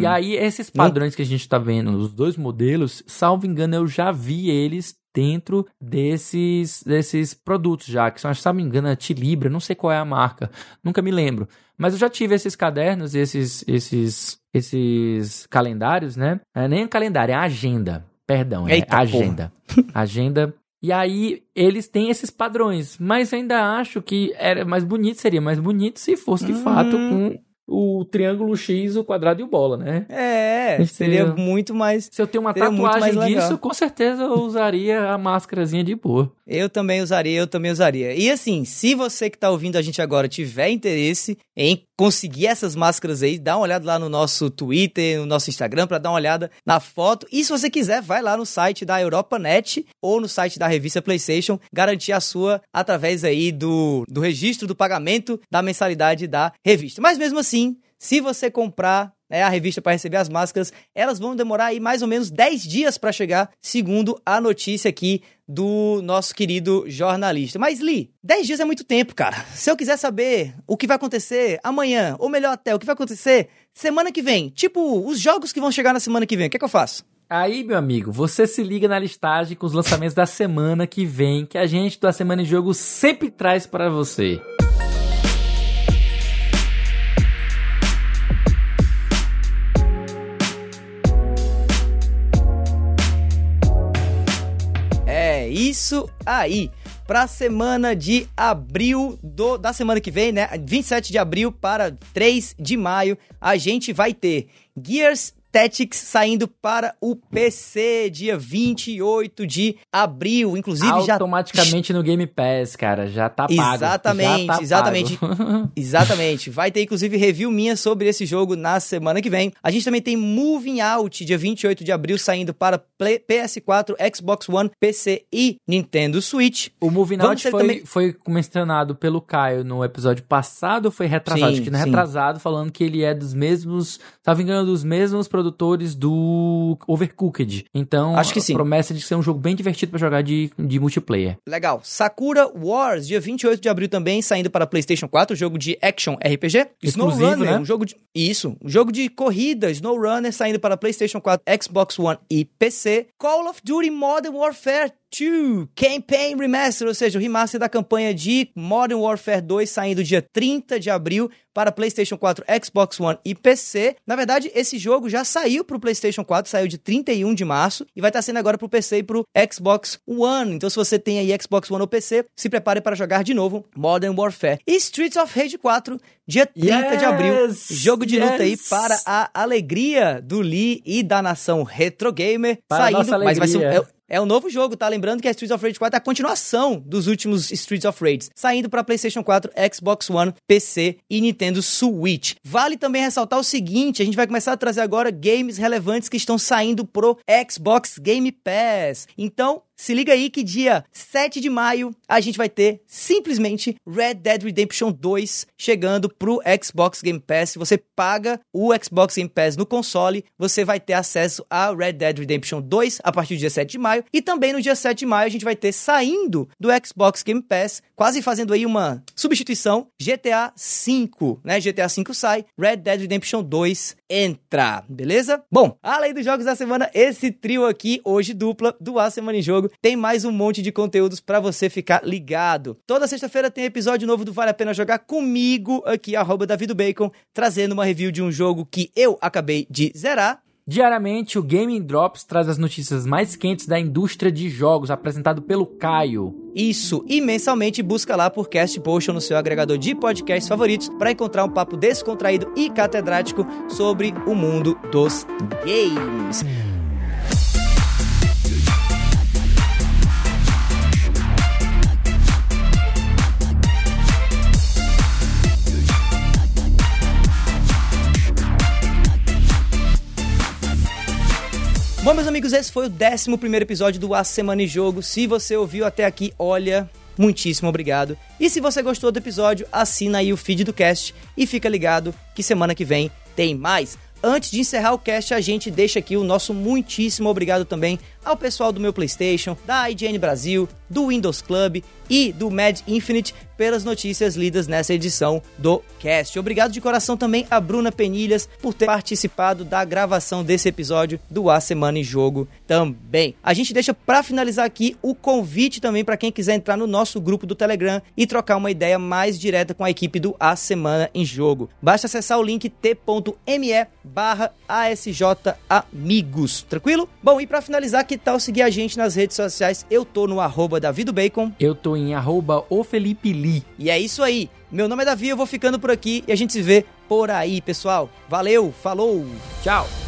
E aí, esses padrões que a gente tá vendo, os dois modelos, salvo engano, eu já vi eles dentro desses, desses produtos já, que são, se não me engano, a Tilibra, não sei qual é a marca, nunca me lembro. Mas eu já tive esses cadernos, esses, esses, esses calendários, né? É nem calendário, é agenda. Perdão, é Eita, agenda. agenda. E aí eles têm esses padrões, mas ainda acho que era mais bonito, seria mais bonito se fosse de hum. fato com o triângulo X, o quadrado e o bola, né? É, seria muito mais. Se eu tenho uma tatuagem disso, com certeza eu usaria a máscarazinha de boa. Eu também usaria, eu também usaria. E assim, se você que tá ouvindo a gente agora tiver interesse em conseguir essas máscaras aí, dá uma olhada lá no nosso Twitter, no nosso Instagram para dar uma olhada na foto. E se você quiser, vai lá no site da EuropaNet ou no site da revista PlayStation, garantir a sua através aí do, do registro do pagamento da mensalidade da revista. Mas mesmo assim, se você comprar né, a revista para receber as máscaras, elas vão demorar aí mais ou menos 10 dias para chegar, segundo a notícia aqui do nosso querido jornalista. Mas, Li, 10 dias é muito tempo, cara. Se eu quiser saber o que vai acontecer amanhã, ou melhor até, o que vai acontecer semana que vem, tipo, os jogos que vão chegar na semana que vem, o que, é que eu faço? Aí, meu amigo, você se liga na listagem com os lançamentos da semana que vem, que a gente da Semana em Jogo sempre traz para você. Isso aí. Pra semana de abril do, da semana que vem, né? 27 de abril para 3 de maio, a gente vai ter Gears Tactics saindo para o PC dia 28 de abril, inclusive automaticamente já automaticamente no Game Pass, cara, já tá pago. Exatamente, tá exatamente. Pago. exatamente. Vai ter inclusive review minha sobre esse jogo na semana que vem. A gente também tem Moving Out dia 28 de abril saindo para Play, PS4, Xbox One, PC e Nintendo Switch. O Moving Out foi, também... foi mencionado pelo Caio no episódio passado, foi retrasado, sim, acho que não é retrasado, falando que ele é dos mesmos, tava engano dos mesmos produtores do Overcooked. Então, Acho que sim. promessa de ser um jogo bem divertido para jogar de, de multiplayer. Legal. Sakura Wars, dia 28 de abril também, saindo para PlayStation 4, jogo de action RPG. SnowRunner, né? um jogo de Isso, um jogo de corrida, SnowRunner saindo para PlayStation 4, Xbox One e PC. Call of Duty Modern Warfare 2 Campaign Remaster, ou seja, o remaster da campanha de Modern Warfare 2 saindo dia 30 de abril para PlayStation 4, Xbox One e PC. Na verdade, esse jogo já saiu para o PlayStation 4, saiu de 31 de março e vai estar sendo agora para o PC e para o Xbox One. Então, se você tem aí Xbox One ou PC, se prepare para jogar de novo Modern Warfare. E Streets of Rage 4, dia 30 yes, de abril, jogo de luta aí para a alegria do Lee e da nação retro gamer, para saindo, mas vai ser é, é um novo jogo, tá? Lembrando que a Streets of Rage 4 é a continuação dos últimos Streets of Rage, saindo para PlayStation 4, Xbox One, PC e Nintendo Switch. Vale também ressaltar o seguinte: a gente vai começar a trazer agora games relevantes que estão saindo pro Xbox Game Pass. Então, se liga aí que dia 7 de maio a gente vai ter simplesmente Red Dead Redemption 2 chegando pro Xbox Game Pass. Você paga o Xbox Game Pass no console, você vai ter acesso a Red Dead Redemption 2 a partir do dia 7 de maio. E também no dia 7 de maio a gente vai ter saindo do Xbox Game Pass, quase fazendo aí uma substituição, GTA 5, né? GTA 5 sai, Red Dead Redemption 2 entra, beleza? Bom, além dos jogos da semana, esse trio aqui, hoje dupla, do A Semana em Jogo, tem mais um monte de conteúdos para você ficar ligado. Toda sexta-feira tem episódio novo do Vale a Pena Jogar comigo aqui, arroba Bacon, trazendo uma review de um jogo que eu acabei de zerar. Diariamente, o Gaming Drops traz as notícias mais quentes da indústria de jogos, apresentado pelo Caio. Isso, e mensalmente busca lá por Cast Potion no seu agregador de podcasts favoritos para encontrar um papo descontraído e catedrático sobre o mundo dos games. Bom, meus amigos, esse foi o 11 episódio do A Semana em Jogo. Se você ouviu até aqui, olha, muitíssimo obrigado. E se você gostou do episódio, assina aí o feed do cast e fica ligado que semana que vem tem mais. Antes de encerrar o cast, a gente deixa aqui o nosso muitíssimo obrigado também ao pessoal do meu PlayStation, da IGN Brasil, do Windows Club e do Mad Infinite pelas notícias lidas nessa edição do cast. Obrigado de coração também a Bruna Penilhas por ter participado da gravação desse episódio do A Semana em Jogo também. A gente deixa para finalizar aqui o convite também para quem quiser entrar no nosso grupo do Telegram e trocar uma ideia mais direta com a equipe do A Semana em Jogo. Basta acessar o link t.me barra ASJ Amigos. Tranquilo? Bom, e para finalizar, que tal seguir a gente nas redes sociais? Eu tô no arroba Bacon. Eu tô em arroba. E é isso aí. Meu nome é Davi, eu vou ficando por aqui e a gente se vê por aí, pessoal. Valeu, falou, tchau.